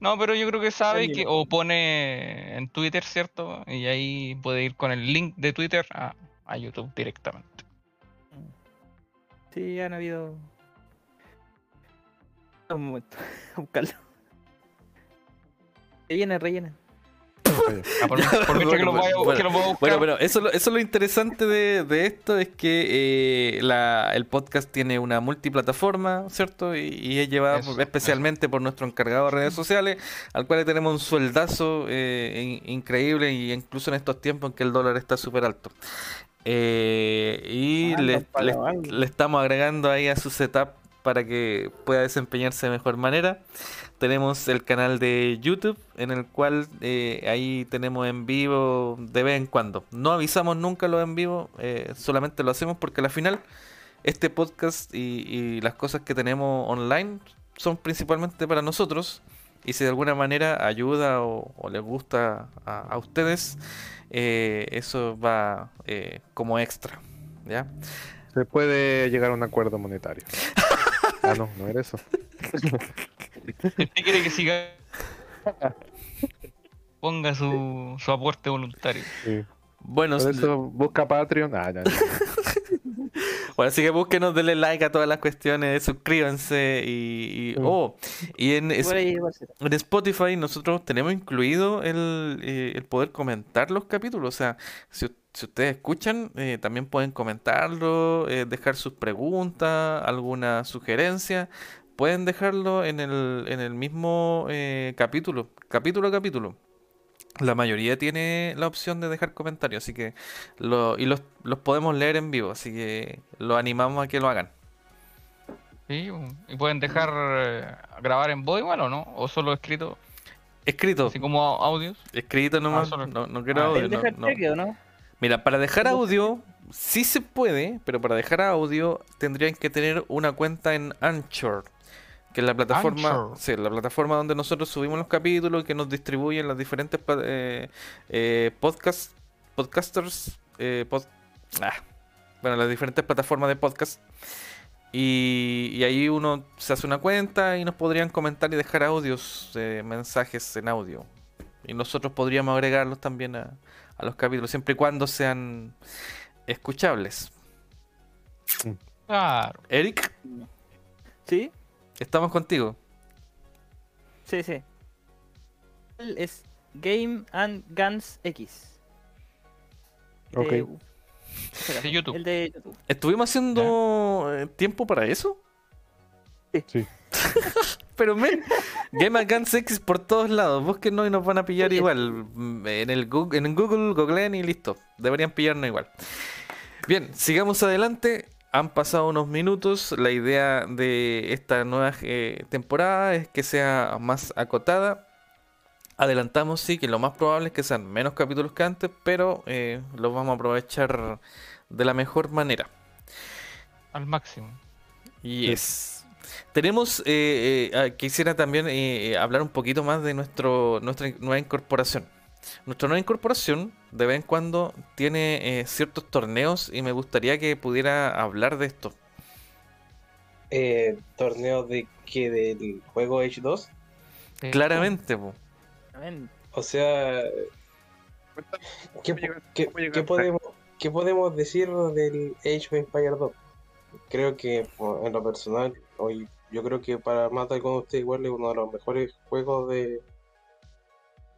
No, pero yo creo que sabe que o pone en Twitter, ¿cierto? Y ahí puede ir con el link de Twitter a, a YouTube directamente.
Sí, han habido. Un momento, a buscarlo. Rellenen, rellenen.
Ah, por, por mientras que lo voy a,
Bueno,
que lo voy a buscar.
Bueno, pero eso, lo- eso es lo interesante de, de esto, es que eh, la- el podcast tiene una multiplataforma, ¿cierto? Y, y es llevado
Eso,
especialmente por nuestro encargado de redes sociales, al cual le tenemos un sueldazo eh, in- increíble, y incluso en estos tiempos en que el dólar está súper alto. Eh, y le, le-
anda.
le estamos agregando ahí a su setup para que pueda desempeñarse de mejor manera. Tenemos el canal de YouTube en el cual eh, ahí tenemos en vivo de vez en cuando. No avisamos nunca los en vivo, eh, solamente lo hacemos porque al final este podcast y, y las cosas que tenemos online son principalmente para nosotros. Y si de alguna manera ayuda o, o les gusta a, a ustedes, eh, eso va eh, como extra. ¿Ya?
Se puede llegar a un acuerdo monetario. Ah, no, no era eso.
Usted quiere que siga, ponga su, su aporte voluntario.
Sí.
Bueno,
Por eso busca Patreon. Ah, ya, ya.
Bueno, así que búsquenos, denle like a todas las cuestiones, suscríbanse y, y-
Mm.
oh, y en, es- en Spotify nosotros tenemos incluido el, eh, el poder comentar los capítulos. O sea, si, si ustedes escuchan, eh, también pueden comentarlo, eh, dejar sus preguntas, alguna sugerencia. Pueden dejarlo en el, en el mismo eh, capítulo, capítulo a capítulo. La mayoría tiene la opción de dejar comentarios, así que lo, y los, los podemos leer en vivo, así que los animamos a que lo hagan.
¿sí? Y pueden dejar eh, grabar en voz igual o no, o solo escrito,
Escrito,
así como audios.
escrito nomás,
solo-
no, no quiero
Ah,
audio,
¿El
no-
dejar
no.
cheque o no?
Mira, para dejar audio sí se puede, pero para dejar audio tendrían que tener una cuenta en Anchor, que es la plataforma, sí, la plataforma donde nosotros subimos los capítulos y que nos distribuyen las diferentes eh, eh, podcast, podcasters, eh, pod- ah, bueno, las diferentes plataformas de podcast. Y, y ahí uno se hace una cuenta y nos podrían comentar y dejar audios, eh, mensajes en audio. Y nosotros podríamos agregarlos también a, a los capítulos, siempre y cuando sean escuchables.
Claro.
Eric,
¿Sí?
Estamos contigo.
Sí, sí. Es Game and Guns X.
Ok.
De YouTube.
El de YouTube.
¿Estuvimos haciendo eh, tiempo para eso?
Sí.
Pero men, Game of Guns X por todos lados. Búsquenos y nos van a pillar
Oye.
igual. En el Google, en Google, googleen y listo. Deberían pillarnos igual. Bien, sigamos adelante. Han pasado unos minutos. La idea de esta nueva eh, temporada es que sea más acotada. Adelantamos, sí, que lo más probable es que sean menos capítulos que antes, pero eh, los vamos a aprovechar de la mejor manera.
Al máximo.
Y es. Tenemos, eh, eh, ah, quisiera también hablar un poquito más de nuestro, nuestra nueva incorporación. Nuestra nueva incorporación de vez en cuando tiene eh, ciertos torneos y me gustaría que pudiera hablar de esto.
Eh, torneo de que del juego Age 2.
Eh,
Claramente, po.
O sea, ¿qué,
¿Cómo llega-
qué- podemos, qué podemos decir del Age of Empires 2? Creo que en lo personal, hoy yo creo que para más de algunos de ustedes igual es uno de los mejores juegos de,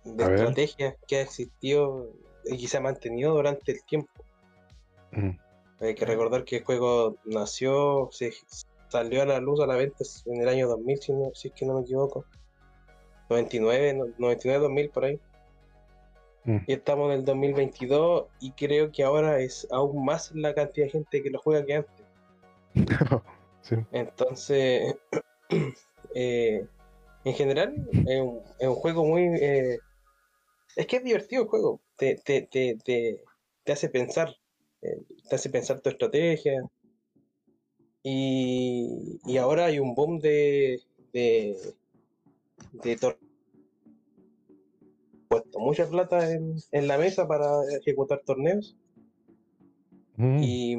de
A ver.
estrategia que ha existido y que se ha mantenido durante el tiempo.
Mm.
Hay que recordar que el juego nació, se salió a la luz a la venta en el año 2000, si, no- si es que no me equivoco. 99, no- 99, 2000 por ahí.
Mm.
Y estamos en el 2022 y creo que ahora es aún más la cantidad de gente que lo juega que antes.
Sí.
Entonces, eh, en general, es un, es un juego muy... eh, es que es divertido el juego. Te, te, te, te, hace pensar. eh, te hace pensar tu estrategia. Y, y ahora hay un boom de... de, de puesto mucha plata en, en la mesa para ejecutar torneos
Mm.
y,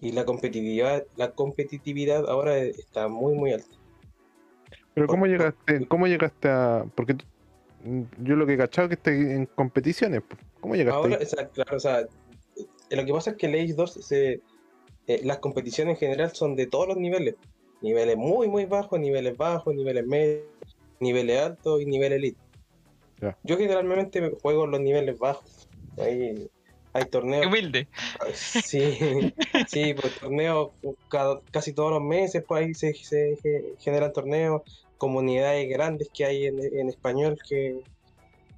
y la competitividad, la competitividad ahora está muy muy alta.
Pero ¿cómo llegaste, cómo llegaste a...? Porque tú- yo lo que he cachado es que estás en competiciones. ¿Cómo llegaste
Ahora,
ahí?
o sea, claro, o sea, eh, lo que pasa es que el Age 2, se, eh, las competiciones en general son de todos los niveles. Niveles muy, muy bajos, niveles bajos, niveles medios, niveles altos y nivel elite.
Ya.
Yo generalmente me juego en los niveles bajos. Ahí hay
Qué
torneos.
humilde.
Sí, sí, pues torneos cada- casi todos los meses, pues ahí se, se ge- generan torneos, comunidades grandes que hay en, español que,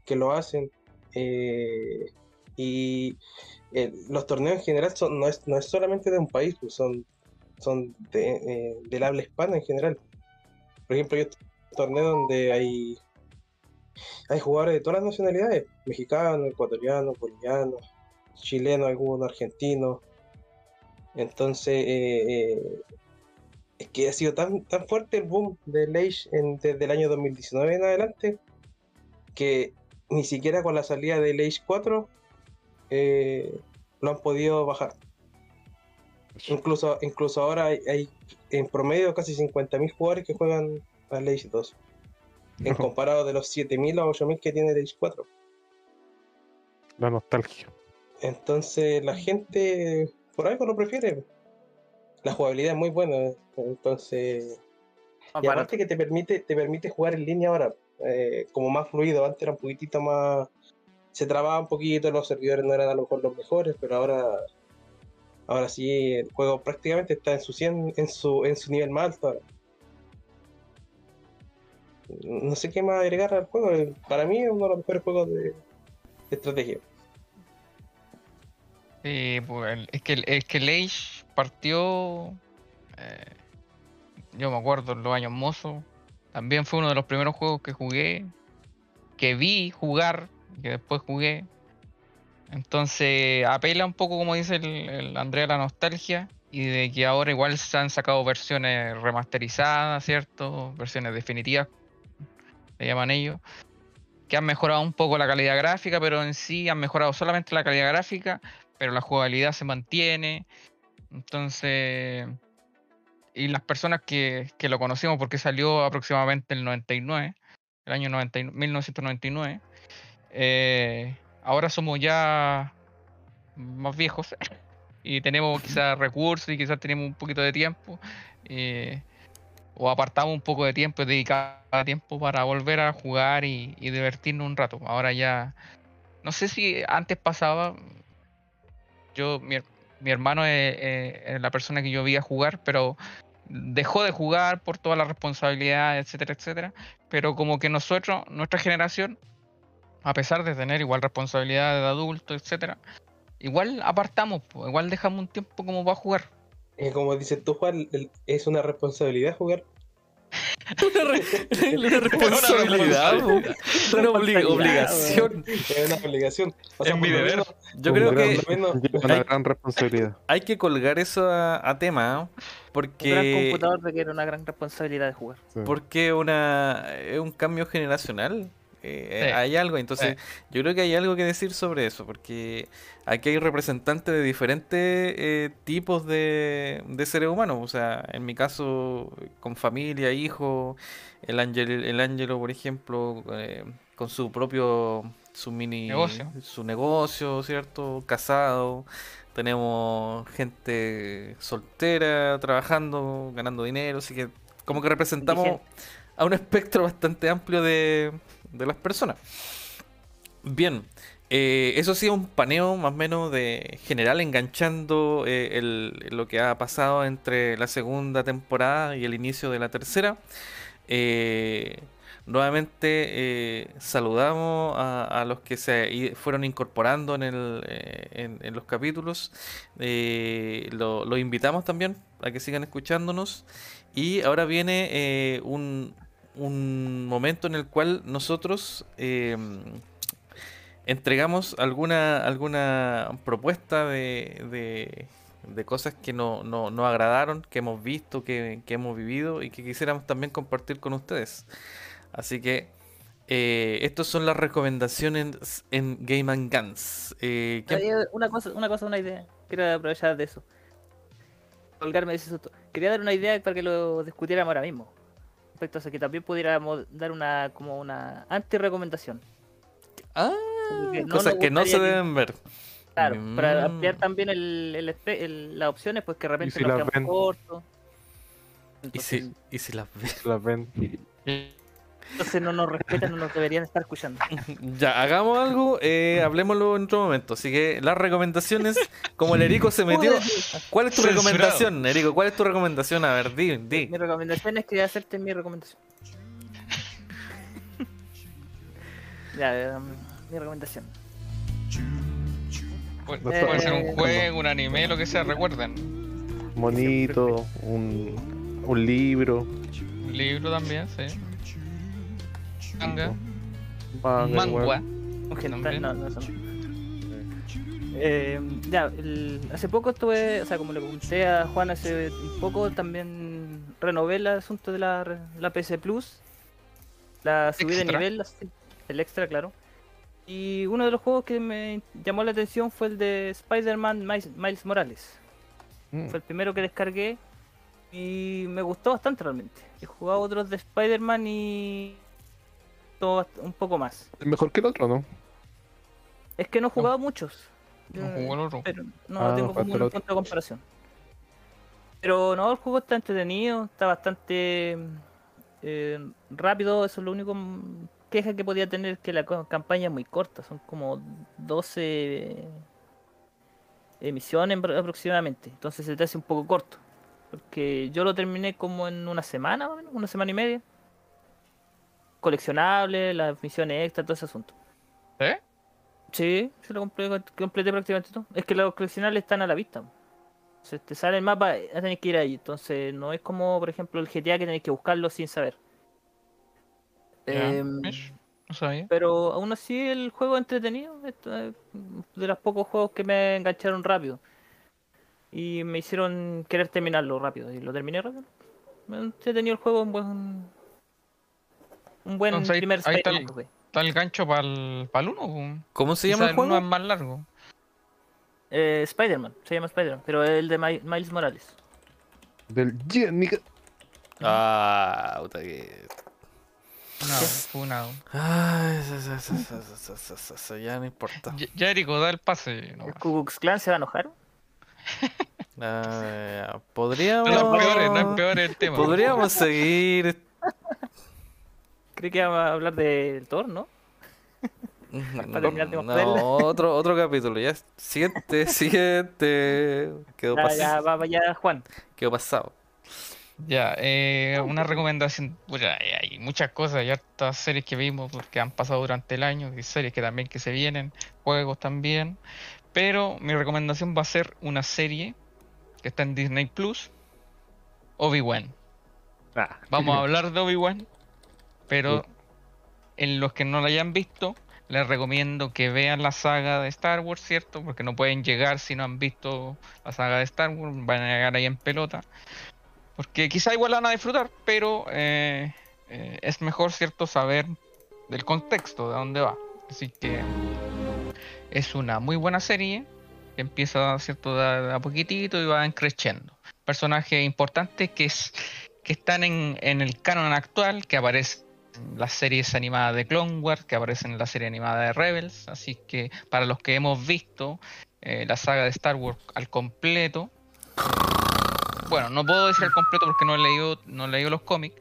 que lo hacen. eh, y eh, los torneos en general no, es, no es solamente de un país, pues son, son eh, del habla hispana en general. Por ejemplo, hay torneos donde hay, hay jugadores de todas las nacionalidades, mexicanos, ecuatorianos, bolivianos, chilenos, algunos argentinos. Entonces, es que ha sido tan, tan fuerte el boom del Age en- desde el año 2019 en adelante que ni siquiera con la salida del Age 4 eh, lo han podido bajar. Incluso, incluso ahora hay, hay en promedio casi 50.000 jugadores que juegan al Age 2, en comparado de los 7.000 a 8.000 que tiene Age 4.
la nostalgia.
Entonces la gente por algo lo prefiere. La jugabilidad es muy buena. Entonces. Y aparte que te permite, te permite jugar en línea ahora. eh, como más fluido. Antes era un poquitito más. Se trababa un poquito, los servidores no eran a lo mejor los mejores, pero ahora. Ahora sí, el juego prácticamente está en su 100, en su, en su nivel más alto ahora. No sé qué más agregar al juego. Para mí es uno de los mejores juegos de, de estrategia.
Sí, el- es que, es que Age partió. eh, yo me acuerdo en los años mozos. También fue uno de los primeros juegos que jugué. Que vi jugar. Que después jugué. Entonces apela un poco, como dice el, Andrea, la nostalgia. Y de que ahora igual se han sacado versiones remasterizadas, ¿cierto? Versiones definitivas. Le llaman ellos. Que han mejorado un poco la calidad gráfica, pero en sí han mejorado solamente la calidad gráfica pero la jugabilidad se mantiene. Entonces, y las personas que, que lo conocimos porque salió aproximadamente el 99, el año 90 y- 1999, eh, ahora somos ya más viejos y tenemos quizás recursos y quizás tenemos un poquito de tiempo. eh, o apartamos un poco de tiempo dedicamos tiempo para volver a jugar y, y divertirnos un rato. Ahora ya, no sé si antes pasaba, yo, mi, mi hermano es, es- es la persona que yo vi a jugar, pero dejó de jugar por toda la responsabilidad, etcétera, etcétera. Pero como que nosotros, nuestra generación, a pesar de tener igual responsabilidad de adulto, etcétera, igual apartamos, igual dejamos un tiempo como para jugar.
Eh, como dices tú, Juan, es una responsabilidad jugar.
Una, re- una responsabilidad, po. una obli- obligación.
Es una obligación. O
Es
por
mi deber.
menos-
Yo creo
gran-
que
una
Ay.
gran responsabilidad.
hay que colgar eso a, a tema, ¿no?
Un gran
porque
computador requiere una gran responsabilidad de jugar.
Sí.
porque una es un cambio generacional. Eh,
Sí.
Hay algo, entonces yo creo que hay algo que decir sobre eso, porque aquí hay representantes de diferentes eh, tipos de, de seres humanos. O sea, en mi caso, con familia, hijos, el ángel, el ángelo, por ejemplo, eh, con su propio, su mini
Negocio.
su negocio, ¿cierto? Casado. Tenemos gente soltera, trabajando, ganando dinero, así que como que representamos a un espectro bastante amplio de, de las personas. Bien, eh, eso sido un paneo más o menos de general enganchando eh, el- lo que ha pasado entre la segunda temporada y el inicio de la tercera. Eh, nuevamente eh, saludamos a, los que se fueron incorporando en, el, en, los capítulos. Eh, lo, los invitamos también a que sigan escuchándonos. Y ahora viene un, un momento en el cual nosotros eh, entregamos alguna, alguna propuesta de, de- cosas que no, no, nos agradaron, que hemos visto, que, que hemos vivido y que quisiéramos también compartir con ustedes. Así que eh, estas son las recomendaciones en Game and Guns. Eh, ¿quién-
Hay Una cosa, una cosa, una idea. Quiero aprovechar de eso. Colgarme de susto. Quería dar una idea para que lo discutiéramos ahora mismo. Respecto a eso, que también pudiéramos dar una como una anti-recomendación.
Ah,
no
cosas que no se
que-
deben ver.
Claro, para
Mm.
ampliar también el, el las opciones, pues que de repente
si
nos
las
quedamos
ven?
¿Y si, y si las ves?
Las ven.
entonces no nos respetan, no nos deberían estar escuchando.
Ya, hagamos algo, eh, hablemoslo en otro momento. Así que las recomendaciones, como el Erico se metió. ¿Cuál es tu
Censurado.
recomendación, Erico? ¿Cuál es tu recomendación? A ver, di, di.
Mi recomendación es que hacerte mi recomendación. ya, um, mi recomendación.
Puede, puede ser un juego, un anime, lo que sea, recuerden.
Monito, un, un libro,
Un libro también, sí. Manga,
manga,
no, no, eso no. Eh, ya, el- hace poco estuve, o sea, como le conté a Juan hace un poco, también renové el asunto de la, la PC Plus, la subida de nivel, el extra, claro. Y uno de los juegos que me llamó la atención fue el de Spider-Man Miles, Miles Morales.
Mm.
Fue el primero que descargué y me gustó bastante realmente. He jugado otros de Spider-Man y un poco más.
Es mejor que el otro, ¿no?
Es que no he jugado muchos.
No
Eh,
jugó el otro.
Pero no
Ah,
tengo como un
otro.
punto de comparación. Pero no, el juego está entretenido, está bastante eh, rápido, eso es lo único queja que podía tener, que la campaña es muy corta, son como 12 emisiones apro- aproximadamente, entonces se te hace un poco corto. Porque yo lo terminé como en una semana, una semana y media. Coleccionable, las misiones extra, todo ese asunto.
¿Eh?
Sí, se lo completé, completé prácticamente todo. Es que los coleccionables están a la vista. Se te sale el mapa, ya tenés que ir ahí. Entonces, no es como, por ejemplo, el GTA que tenés que buscarlo sin saber. Em,
mish, No sabía.
pero aún así, el juego es entretenido. Es de los pocos juegos que me engancharon rápido. Y me hicieron querer terminarlo rápido. Y lo terminé rápido. Me entretenido el juego, un buen un buen
Entonces,
primer
ahí, ahí
está,
el,
pues,
está, el, gancho para el, pa uno.
¿Cómo se llama el
juego? El
es
más largo.
Eh, Spider-Man, se llama Spider-Man, pero el de My Miles Morales.
Del yeah,
Ah, puta que. Funado, funado. ya no importa.
Ya, Erico, da el pase.
No. ¿El Clan se va a enojar?
Ah, podríamos.
No es peor el tema.
Podríamos seguir este
Creo que iba a hablar del Thor, ¿no? Para terminar de
No, otro, otro capítulo. Ya, siguiente, siguiente. Quedó,
Ya,
pas-
ya, va, va ya Juan.
quedó pasado.
Ya, eh, una recomendación. Hay- hay muchas cosas, hay hartas series que vimos que han pasado durante el año, y series que también que se vienen, juegos también. Pero mi recomendación va a ser una serie que está en Disney Plus, Obi-Wan.
Ah,
Vamos a hablar de Obi-Wan, pero
Sí.
en los que no la hayan visto, les recomiendo que vean la saga de Star Wars, ¿cierto? Porque no pueden llegar si no han visto la saga de Star Wars, van a llegar ahí en pelota. Porque quizá igual la van a disfrutar, pero eh, eh, es mejor, ¿cierto?, saber del contexto, de dónde va. Así que es una muy buena serie, que empieza, ¿cierto?, de a poquitito y va creciendo. Personajes importantes que, es, que están en, en el canon actual, que aparecen en las series animadas de Clone Wars, que aparecen en la serie animada de Rebels. Así que para los que hemos visto eh, la saga de Star Wars al completo, bueno, no puedo decir al completo porque no he leído, no he leído los cómics,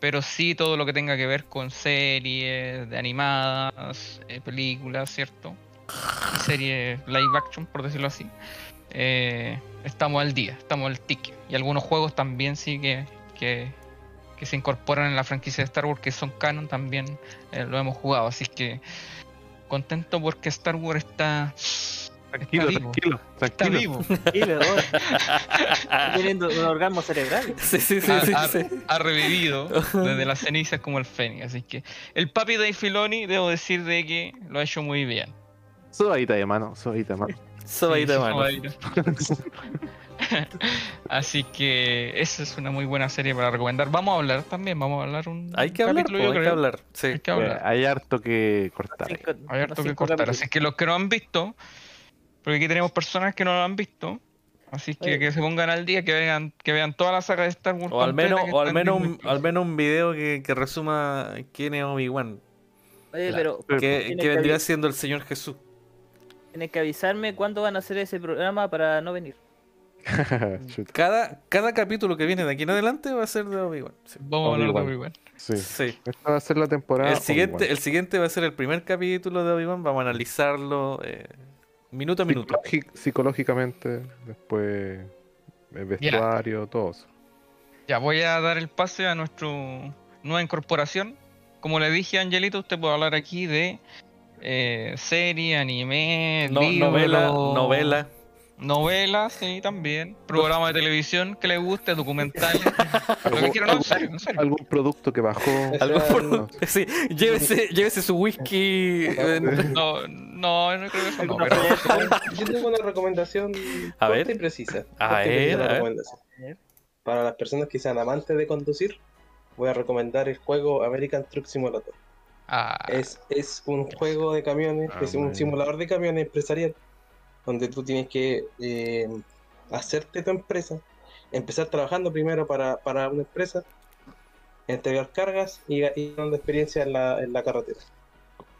pero sí todo lo que tenga que ver con series de animadas, eh, películas, ¿cierto? Series live action, por decirlo así. Eh, estamos al día, estamos al tique. Y algunos juegos también sí que, que se incorporan en la franquicia de Star Wars, que son canon, también eh, lo hemos jugado. Así que contento porque Star Wars está,
tranquilo,
vivo.
tranquilo,
está
tranquilo.
vivo.
Sí, le doy. Está teniendo un orgasmo cerebral.
Sí, sí, sí,
ha,
sí,
ha-
sí.
ha revivido desde las cenizas como el Fénix. Así que el papi de Filoni, debo decir de que lo ha hecho muy bien.
Sobadita de mano, sobadita de mano.
Sobadita de
Sí,
mano.
Así que esa es una muy buena serie para recomendar. Vamos a hablar también, vamos a hablar un
Hay que hablar,
capítulo,
po,
yo
hay que hablar. Sí.
Hay que
Eh,
hablar.
hay harto que cortar.
Cinco-
Hay harto que cortar.
capítulos.
Así que los que no han visto, porque aquí tenemos personas que no lo han visto, Así que
Oye.
que se pongan al día, que vean, que vean toda la saga de Star Wars.
O al menos, o al menos, un, al menos un video que, que resuma quién es Obi-Wan.
Oye,
Claro.
pero
Que, que
que
vendría siendo el Señor Jesús.
tienes que avisarme cuándo van a hacer ese programa para no venir.
Cada, cada capítulo que viene de aquí en adelante va a ser de Obi-Wan. Sí.
Vamos a hablar de
Obi-Wan. Sí.
Sí.
Esta va a ser la temporada.
El siguiente, el siguiente va a ser el primer capítulo de Obi-Wan. Vamos a analizarlo eh, minuto a minuto.
Psicológicamente, después el vestuario, todo eso.
Ya voy a dar el pase a nuestra nueva incorporación. Como le dije a Angelito, usted puede hablar aquí de eh, serie, anime,
No-
libro,
novela, novela.
Novelas, sí, también. Programa de televisión que le guste, documentales. lo que
Algún-
quiera, no, en serio, en serio.
Algún producto que bajó.
Algo
sea,
por- sí, llévese, llévese su whisky.
No, no, no creo que eso no, pero.
Yo tengo una recomendación
A
corta
ver.
y precisa.
A ver, a.
Para las personas que sean amantes de conducir, voy a recomendar el juego American Truck Simulator.
ah,
Es, es un juego de camiones,
Ah,
es un simulador de camiones empresarial, donde tú tienes que eh, hacerte tu empresa, empezar trabajando primero para, para una empresa, entregar cargas y, y dando experiencia en la, en la carretera.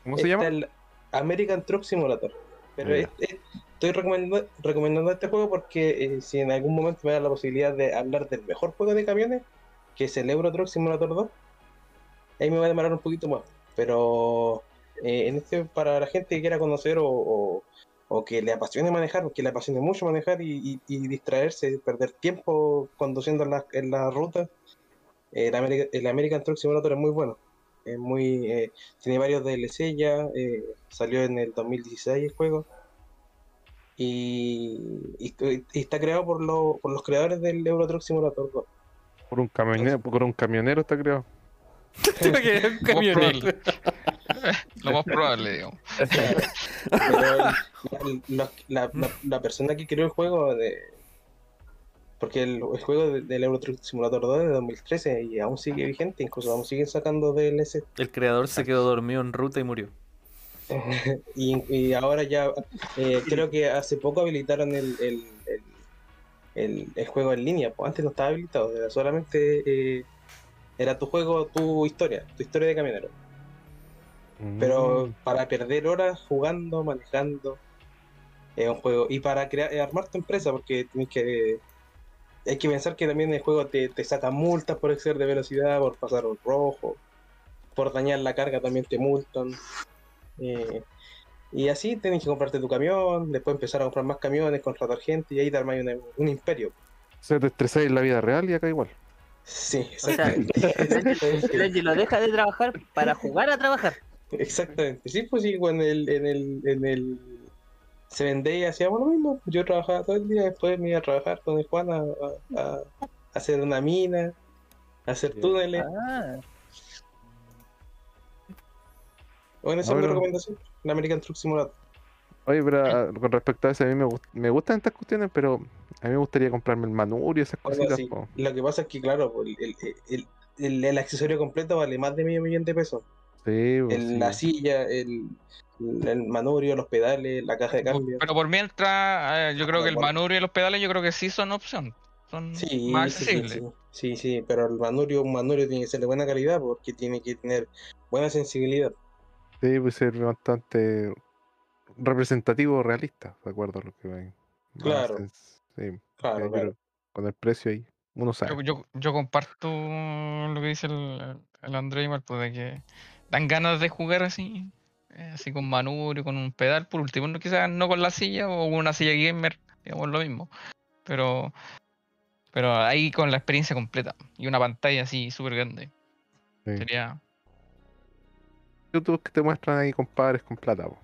¿Cómo se
Está
llama?
el American Truck Simulator. Pero
Ya.
es- es- estoy recomendando, recomendando este juego porque eh, si en algún momento me da la posibilidad de hablar del mejor juego de camiones, que es el Euro Truck Simulator 2, ahí me va a demorar un poquito más. Pero eh, en este, para la gente que quiera conocer o, o- o que le apasione manejar, que le apasione mucho manejar y, y- y distraerse, perder tiempo conduciendo en la, en la ruta, el, Ameri- el American Truck Simulator es muy bueno. Es muy, eh, tiene varios DLC ya, eh, salió en el 2016 el juego. Y, y- y está creado por, lo- por los creadores del Euro Truck Simulator 2.
Por un camionero, por un camionero está creado.
que un camionero.
Lo más probable, digamos.
Pero la, la- la- la persona que creó el juego, de, porque el, el juego de- del Euro Truck Simulator 2 es de 2013 y aún sigue vigente, incluso aún siguen sacando DLC.
El creador se quedó dormido en ruta y murió.
Y, y ahora ya, eh, creo que hace poco habilitaron el, el, el, el- el juego en línea. Pues antes no estaba habilitado, era solamente eh, era tu juego, tu historia, tu historia de camionero. Pero
Mm.
para perder horas jugando, manejando, es un juego. Y para crear, eh, armar tu empresa, porque tienes que. Hay que pensar que también el juego te, te saca multas por exceder de velocidad, por pasar un rojo, por dañar la carga también te multan. Eh, y así tienes que comprarte tu camión, después empezar a comprar más camiones, contratar gente y ahí te armas una- un imperio.
O sea, te estresáis en la vida real y acá igual.
Sí,
O sea, el el Angie lo deja de trabajar para jugar a trabajar.
Exactamente, sí, pues sí, en el, en el, en el Seven Day hacíamos lo mismo. Yo trabajaba todo el día, después me iba a trabajar con el Juan a, a- a hacer una mina, a hacer túneles.
Ah,
Bueno, esa es mi recomendación, el American Truck Simulator.
Oye, pero ah, con respecto a eso, a mí me, gust- me gustan estas cuestiones, pero a mí me gustaría comprarme el manubrio y esas
Bueno,
cositas.
sí. Lo que pasa es que, claro, el, el, el, el- el accesorio completo vale más de medio millón de pesos.
Sí,
El-
sí.
La silla, el, el manubrio, los pedales, la caja de cambio.
Pero por mientras, eh, yo creo que el manubrio y los pedales, yo creo que sí son opción. Son
Sí,
más
sí, sí,
accesibles.
sí, sí, sí, pero el manurio, un manurio tiene que ser de buena calidad porque tiene que tener buena sensibilidad.
Sí, puede ser bastante representativo, realista, de acuerdo a lo que ven.
Claro.
Sí,
Claro,
yo
claro.
con el precio ahí, uno sabe.
Yo, yo, yo comparto lo que dice el, el André pues de que dan ganas de jugar así, eh, así con manubrio, con un pedal, por último, no, quizás no con la silla o con una silla gamer, digamos lo mismo, pero pero ahí con la experiencia completa y una pantalla así súper grande.
Sí.
Sería
YouTube que te muestran ahí compadres con plata. po.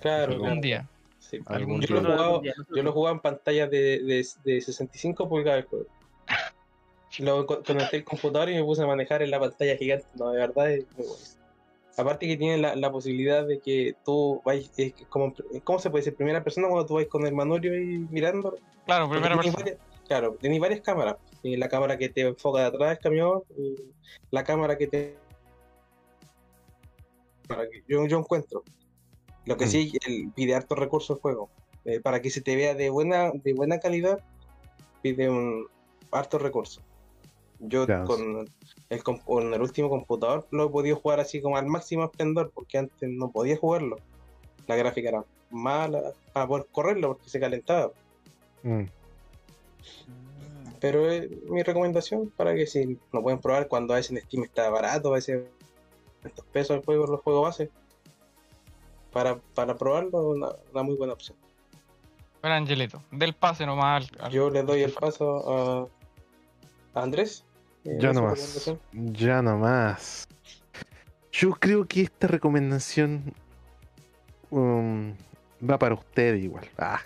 Claro,
Algún
claro.
día.
Sí.
Algún
Yo lo he
día.
jugado,
Algún día,
yo lo he jugado en pantalla de, de, de 65 pulgadas el juego. Co- conecté el computador y me puse a manejar en la pantalla gigante. No, de verdad es muy bueno. Aparte que tiene la, la posibilidad de que tú es que como, ¿cómo se puede decir? Primera persona cuando tú vais con el manurio y mirando.
Claro, primera persona.
varias- claro, tenéis varias cámaras. La cámara que te enfoca de atrás del camión y la cámara que te. Para que yo, yo encuentro. Lo que
Mm.
sí, el, pide hartos recursos el juego. eh, para que se te vea de buena, de buena calidad, pide un harto recurso. Yo
Claro.
con, el, con el último computador lo he podido jugar así como al máximo esplendor, porque antes no podía jugarlo. La gráfica era mala para poder correrlo porque se calentaba.
Mm.
Pero es mi recomendación para que si lo pueden probar cuando a veces en Steam está barato, a veces estos pesos el juego, los juegos base. Para, para probarlo, una, una muy buena opción.
Bueno, Angelito, del pase nomás al, al-
Yo le doy el paso a, a Andrés. Eh,
Ya nomás.
recomendación.
Ya nomás. Yo creo que esta recomendación um, va para usted igual. Ah,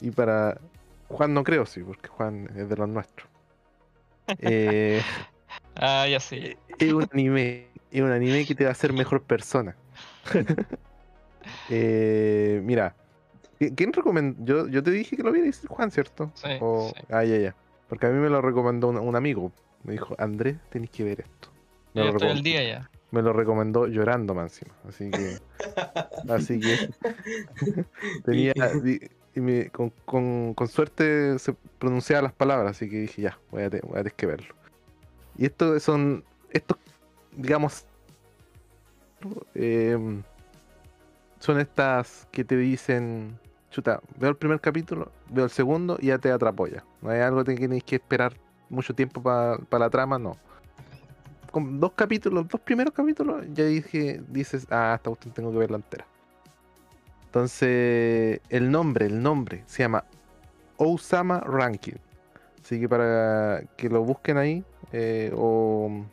y para Juan no creo, sí, porque Juan es de los nuestros. Eh,
Ah, ya sí.
es un anime. Es un anime que te va a hacer mejor persona. Eh, mira. ¿qui- ¿Quién recomendó? Yo, yo te dije que lo vieras, Juan, ¿cierto?
Sí,
O-
sí.
Ah, ya, ya. Porque a mí me lo recomendó un, un amigo. Me dijo, Andrés, tenés que ver esto. Me
Yo
lo
estoy
recom-
al día ya.
me lo recomendó llorando más encima. Así que. así que. tenía. y me- con, con- con suerte se pronunciaba las palabras, así que dije ya, voy a, te- voy a tener que verlo. Y estos son. Estos, digamos. em, son estas que te dicen. Chuta, veo el primer capítulo, veo el segundo y ya te atrapó ya. No hay algo que tenéis que esperar mucho tiempo para la trama, no con dos capítulos, dos primeros capítulos, ya dije, dices, ah, esta cuestión tengo que verla entera. Entonces, el nombre, el nombre, se llama Osama Ranking. Así que para que lo busquen ahí, eh, o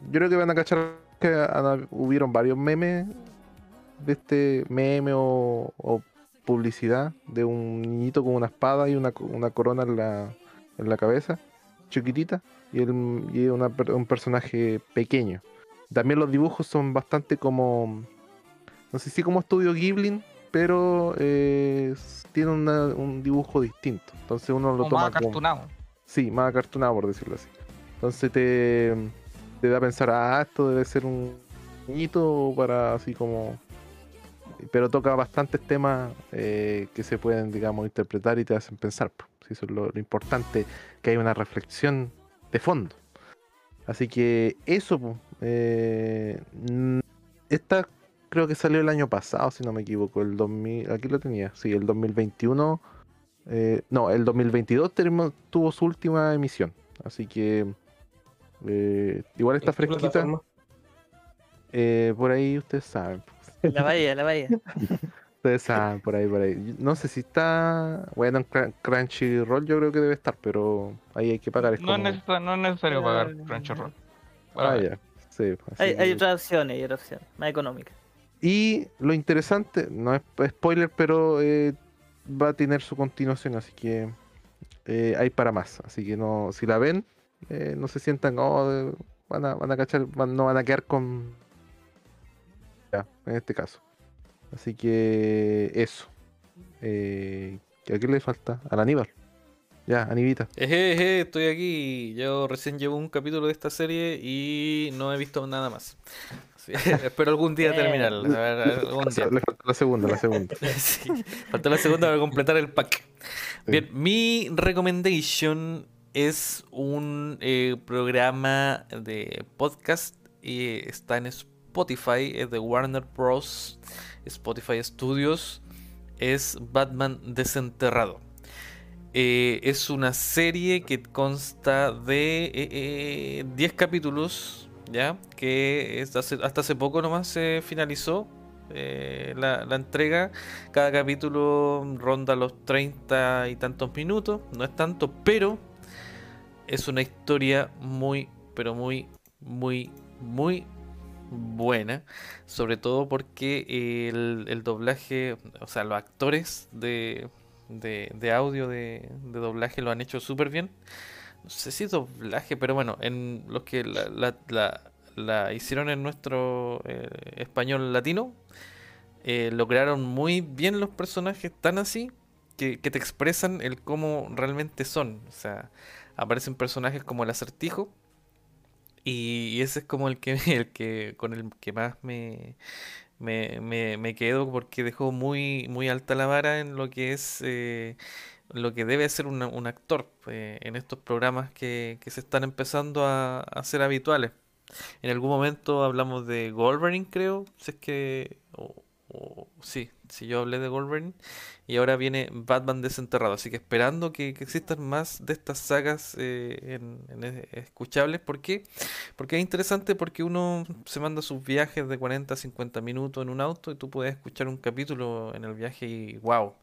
yo creo que van a cachar que hubieron varios memes de este meme o, o publicidad de un niñito con una espada y una, una corona en la, en la cabeza, chiquitita y, el, y una per- un personaje pequeño. También los dibujos son bastante como, no sé si como estudio Ghibli, pero eh, tiene una- un dibujo distinto. Entonces uno lo
Como
toma
más
como,
acartonado.
sí, más acartonado por decirlo así. Entonces te, te da a pensar, ah, esto debe ser un niñito para así como... Pero toca bastantes temas eh, que se pueden, digamos, interpretar y te hacen pensar. Eso es lo, lo importante, que hay una reflexión de fondo. Así que eso, eh, mm, esta creo que salió el año pasado, si no me equivoco, el 2000, aquí lo tenía, sí, el 2021, eh, no, el 2022 termo- tuvo su última emisión, así que eh, igual está
¿En qué
fresquita, eh, por ahí ustedes saben, po.
La bahía, la bahía.
ustedes saben, por ahí, por ahí, no sé si está, bueno, en Crunchyroll yo creo que debe estar, pero ahí hay que pagar, es
No es,
como-
necesario, no es necesario pagar Crunchyroll.
Ah,
Bueno,
ya, sí, así
Hay, hay otras opciones, hay otras opciones, más económicas.
Y lo interesante, no es spoiler, pero eh, va a tener su continuación, así que eh, hay para más. Así que no, si la ven, eh, no se sientan, oh, van a, van a cachar, van- no van a quedar con. Ya, en este caso. Así que eso. Eh, ¿A qué le falta? Al Aníbal. Ya, Anivita.
Eje, eje, estoy aquí. Yo recién llevo un capítulo de esta serie y no he visto nada más. Sí, espero algún día
Eh.
terminarla. a ver, algún día.
Le falta la segunda, la segunda.
Sí, faltó la segunda para completar el pack. Bien, mi recommendation es un eh, programa de podcast y está en Spotify, es de Warner Bros. Spotify Studios. Es Batman Desenterrado. Eh, es una serie que consta de eh, eh, 10 capítulos, ¿ya? Que hasta hace poco nomás se finalizó eh, la, la entrega. Cada capítulo ronda los 30 y tantos minutos, no es tanto, pero es una historia muy, pero muy, muy, muy buena. Sobre todo porque el, el doblaje, o sea, los actores de, de, audio de, doblaje lo han hecho súper bien. No sé si doblaje, pero bueno, en los que la- la hicieron en nuestro eh, español latino, eh, lograron muy bien los personajes tan así que, que te expresan el cómo realmente son. O sea, aparecen personajes como el acertijo. Y, ese es como el que, el que con el que más me, me, me, me quedo porque dejó muy, muy alta la vara en lo que es eh, lo que debe ser una- un actor eh, en estos programas que, que se están empezando a, a ser habituales. En algún momento hablamos de Wolverine, creo, si es que... o- o- sí, sí, yo hablé de Wolverine. Y ahora viene Batman desenterrado. Así que esperando que, existan más de estas sagas eh, es- escuchables. ¿Por qué? Porque es interesante porque uno se manda sus viajes de 40 a 50 minutos en un auto y tú puedes escuchar un capítulo en el viaje y wow,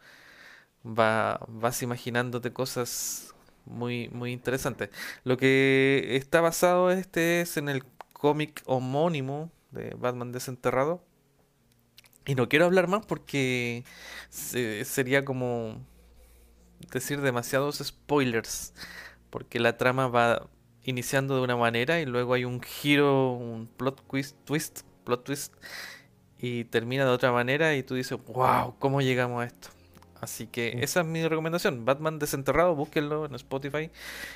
va, vas imaginándote cosas muy, muy interesantes. Lo que está basado este es en el cómic homónimo de Batman desenterrado. Y no quiero hablar más porque se- sería como decir demasiados spoilers. Porque la trama va iniciando de una manera y luego hay un giro, un plot twist, twist, plot twist y termina de otra manera y tú dices, wow, ¿cómo llegamos a esto? Así que
Mm.
esa es mi recomendación. Batman desenterrado, búsquenlo en Spotify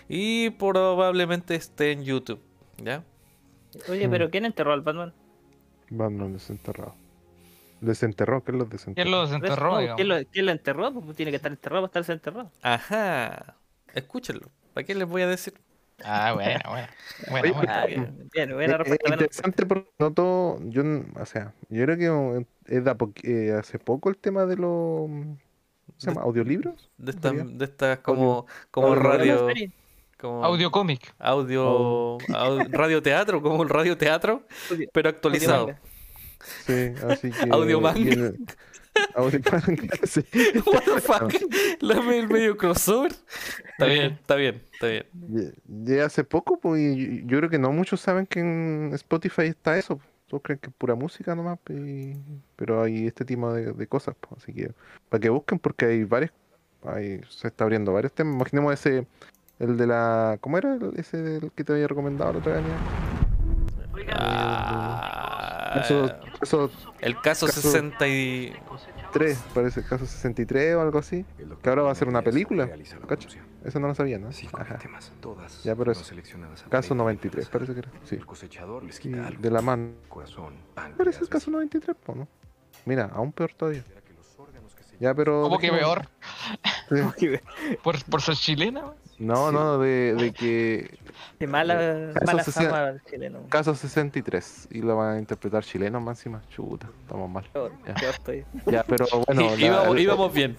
y probablemente esté en YouTube, ¿ya?
Oye,
Mm.
pero ¿quién enterró al Batman?
Batman desenterrado. Desenterró, ¿qué es lo desenterró?
¿Quién lo
Por eso,
desenterró?
no? ¿Quién lo, quién lo enterró? Pues tiene que estar enterrado para estar desenterrado.
Ajá, escúchenlo. ¿Para qué les voy a decir?
Ah, bueno, bueno. Bueno,
Oye,
bueno.
Ah, bien, bien, buena
Es- es
respuesta. buena
interesante porque no todo, yo, o sea, yo creo que es de a po- eh, hace poco el tema de los, ¿cómo se llama? ¿Audiolibros?
De estas, de estas como, como
audio-
radio, como
Audio cómic.
audio, au- radioteatro, como el radioteatro,
Audio-
pero actualizado.
Sí, así que...
Audio manga.
viene- Audio manga, sí.
What the fuck? La el medio crossover. Está bien, está bien, está bien.
Llegué hace poco, pues, y yo creo que no muchos saben que en Spotify está eso. Todos creen que es pura música nomás, pero hay este tipo de, de cosas, pues, así que para que busquen porque hay varios, hay, se está abriendo varios temas. Imaginemos ese, el de la, ¿cómo era? El- Ese del que te había recomendado la otra vez.
Ah,
Eso, eso
el caso
caso-
60 y...
3, parece caso 63 o algo así. Que ahora va a ser una película, ¿cacho? Eso no lo sabía, ¿no? Ajá.
Todas
Ya, pero
no
es
seleccionadas a
Caso
pleno.
93, parece que era. Sí.
El cosechador les
Y
quita algo.
de la mano.
Corazón,
Parece el caso 93, po, ¿no? Mira, aún peor todavía. Ya, pero.
¿Cómo que peor?
Sí.
¿Por, por ser chilena?
No, no, de, de que.
Qué mala,
Eso
mala
se hacía-
fama chileno.
Caso 63. Y lo van a interpretar chilenos más encima. Chuta, estamos mal.
Peor,
Ya.
estoy.
Ya, pero bueno.
y-
la-
íbamos,
el-
íbamos bien.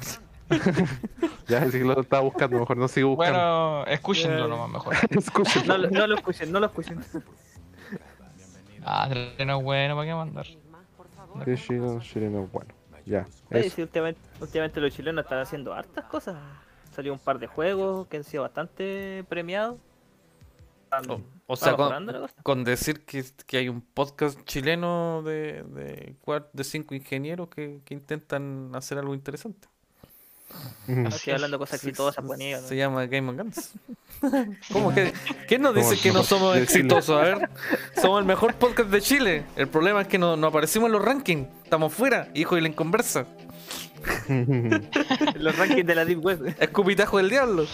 Ya, sí que lo estaba buscando, mejor no sigo buscando.
Bueno, escúchenlo nomás mejor.
Escúchenlo.
No, lo- no lo escuchen, no lo escuchen.
Ah, no es bueno, ¿para qué mandar?
Que chileno, chileno, bueno. Ya,
Oye, sí, últimamente, últimamente los chilenos están haciendo hartas cosas. Salió un par de juegos que han sido bastante premiados. Están-
O, o sea, con, decir que, que hay un podcast chileno de, de, de cinco ingenieros que, que intentan hacer algo interesante.
Ujú.
Estoy hablando de cosas
Se-
exitosas, pues, ¿no?
Se llama Game of Guns. ¿Cómo que? ¿Quién nos dice que no somos exitosos? A ver, somos el mejor podcast de Chile. El problema es que no, no aparecimos en los rankings. Estamos fuera, hijo y la inconversa.
Los rankings de la Deep Web.
Escupitajo del diablo.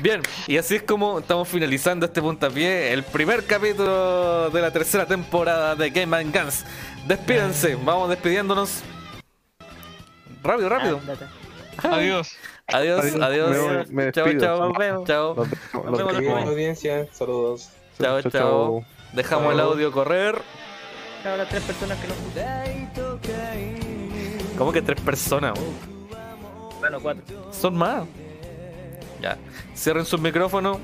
Bien, y así es como estamos finalizando este puntapié, el primer capítulo de la tercera temporada de Game and Guns. Despídense, vamos despidiéndonos. Rápido, rápido.
Adiós.
Adiós,
Adiós,
adiós.
me- me
chao,
despido.
chao.
Nos vemos.
Chao,
Los dejo-
Nos
los
vemos la
dejo.
próxima.
audiencia, saludos.
chao, chao. Dejamos el audio correr.
Ahora tres personas que no.
¿Cómo que tres personas?
Bueno, cuatro.
Son más. Ya. Cierren sus micrófonos.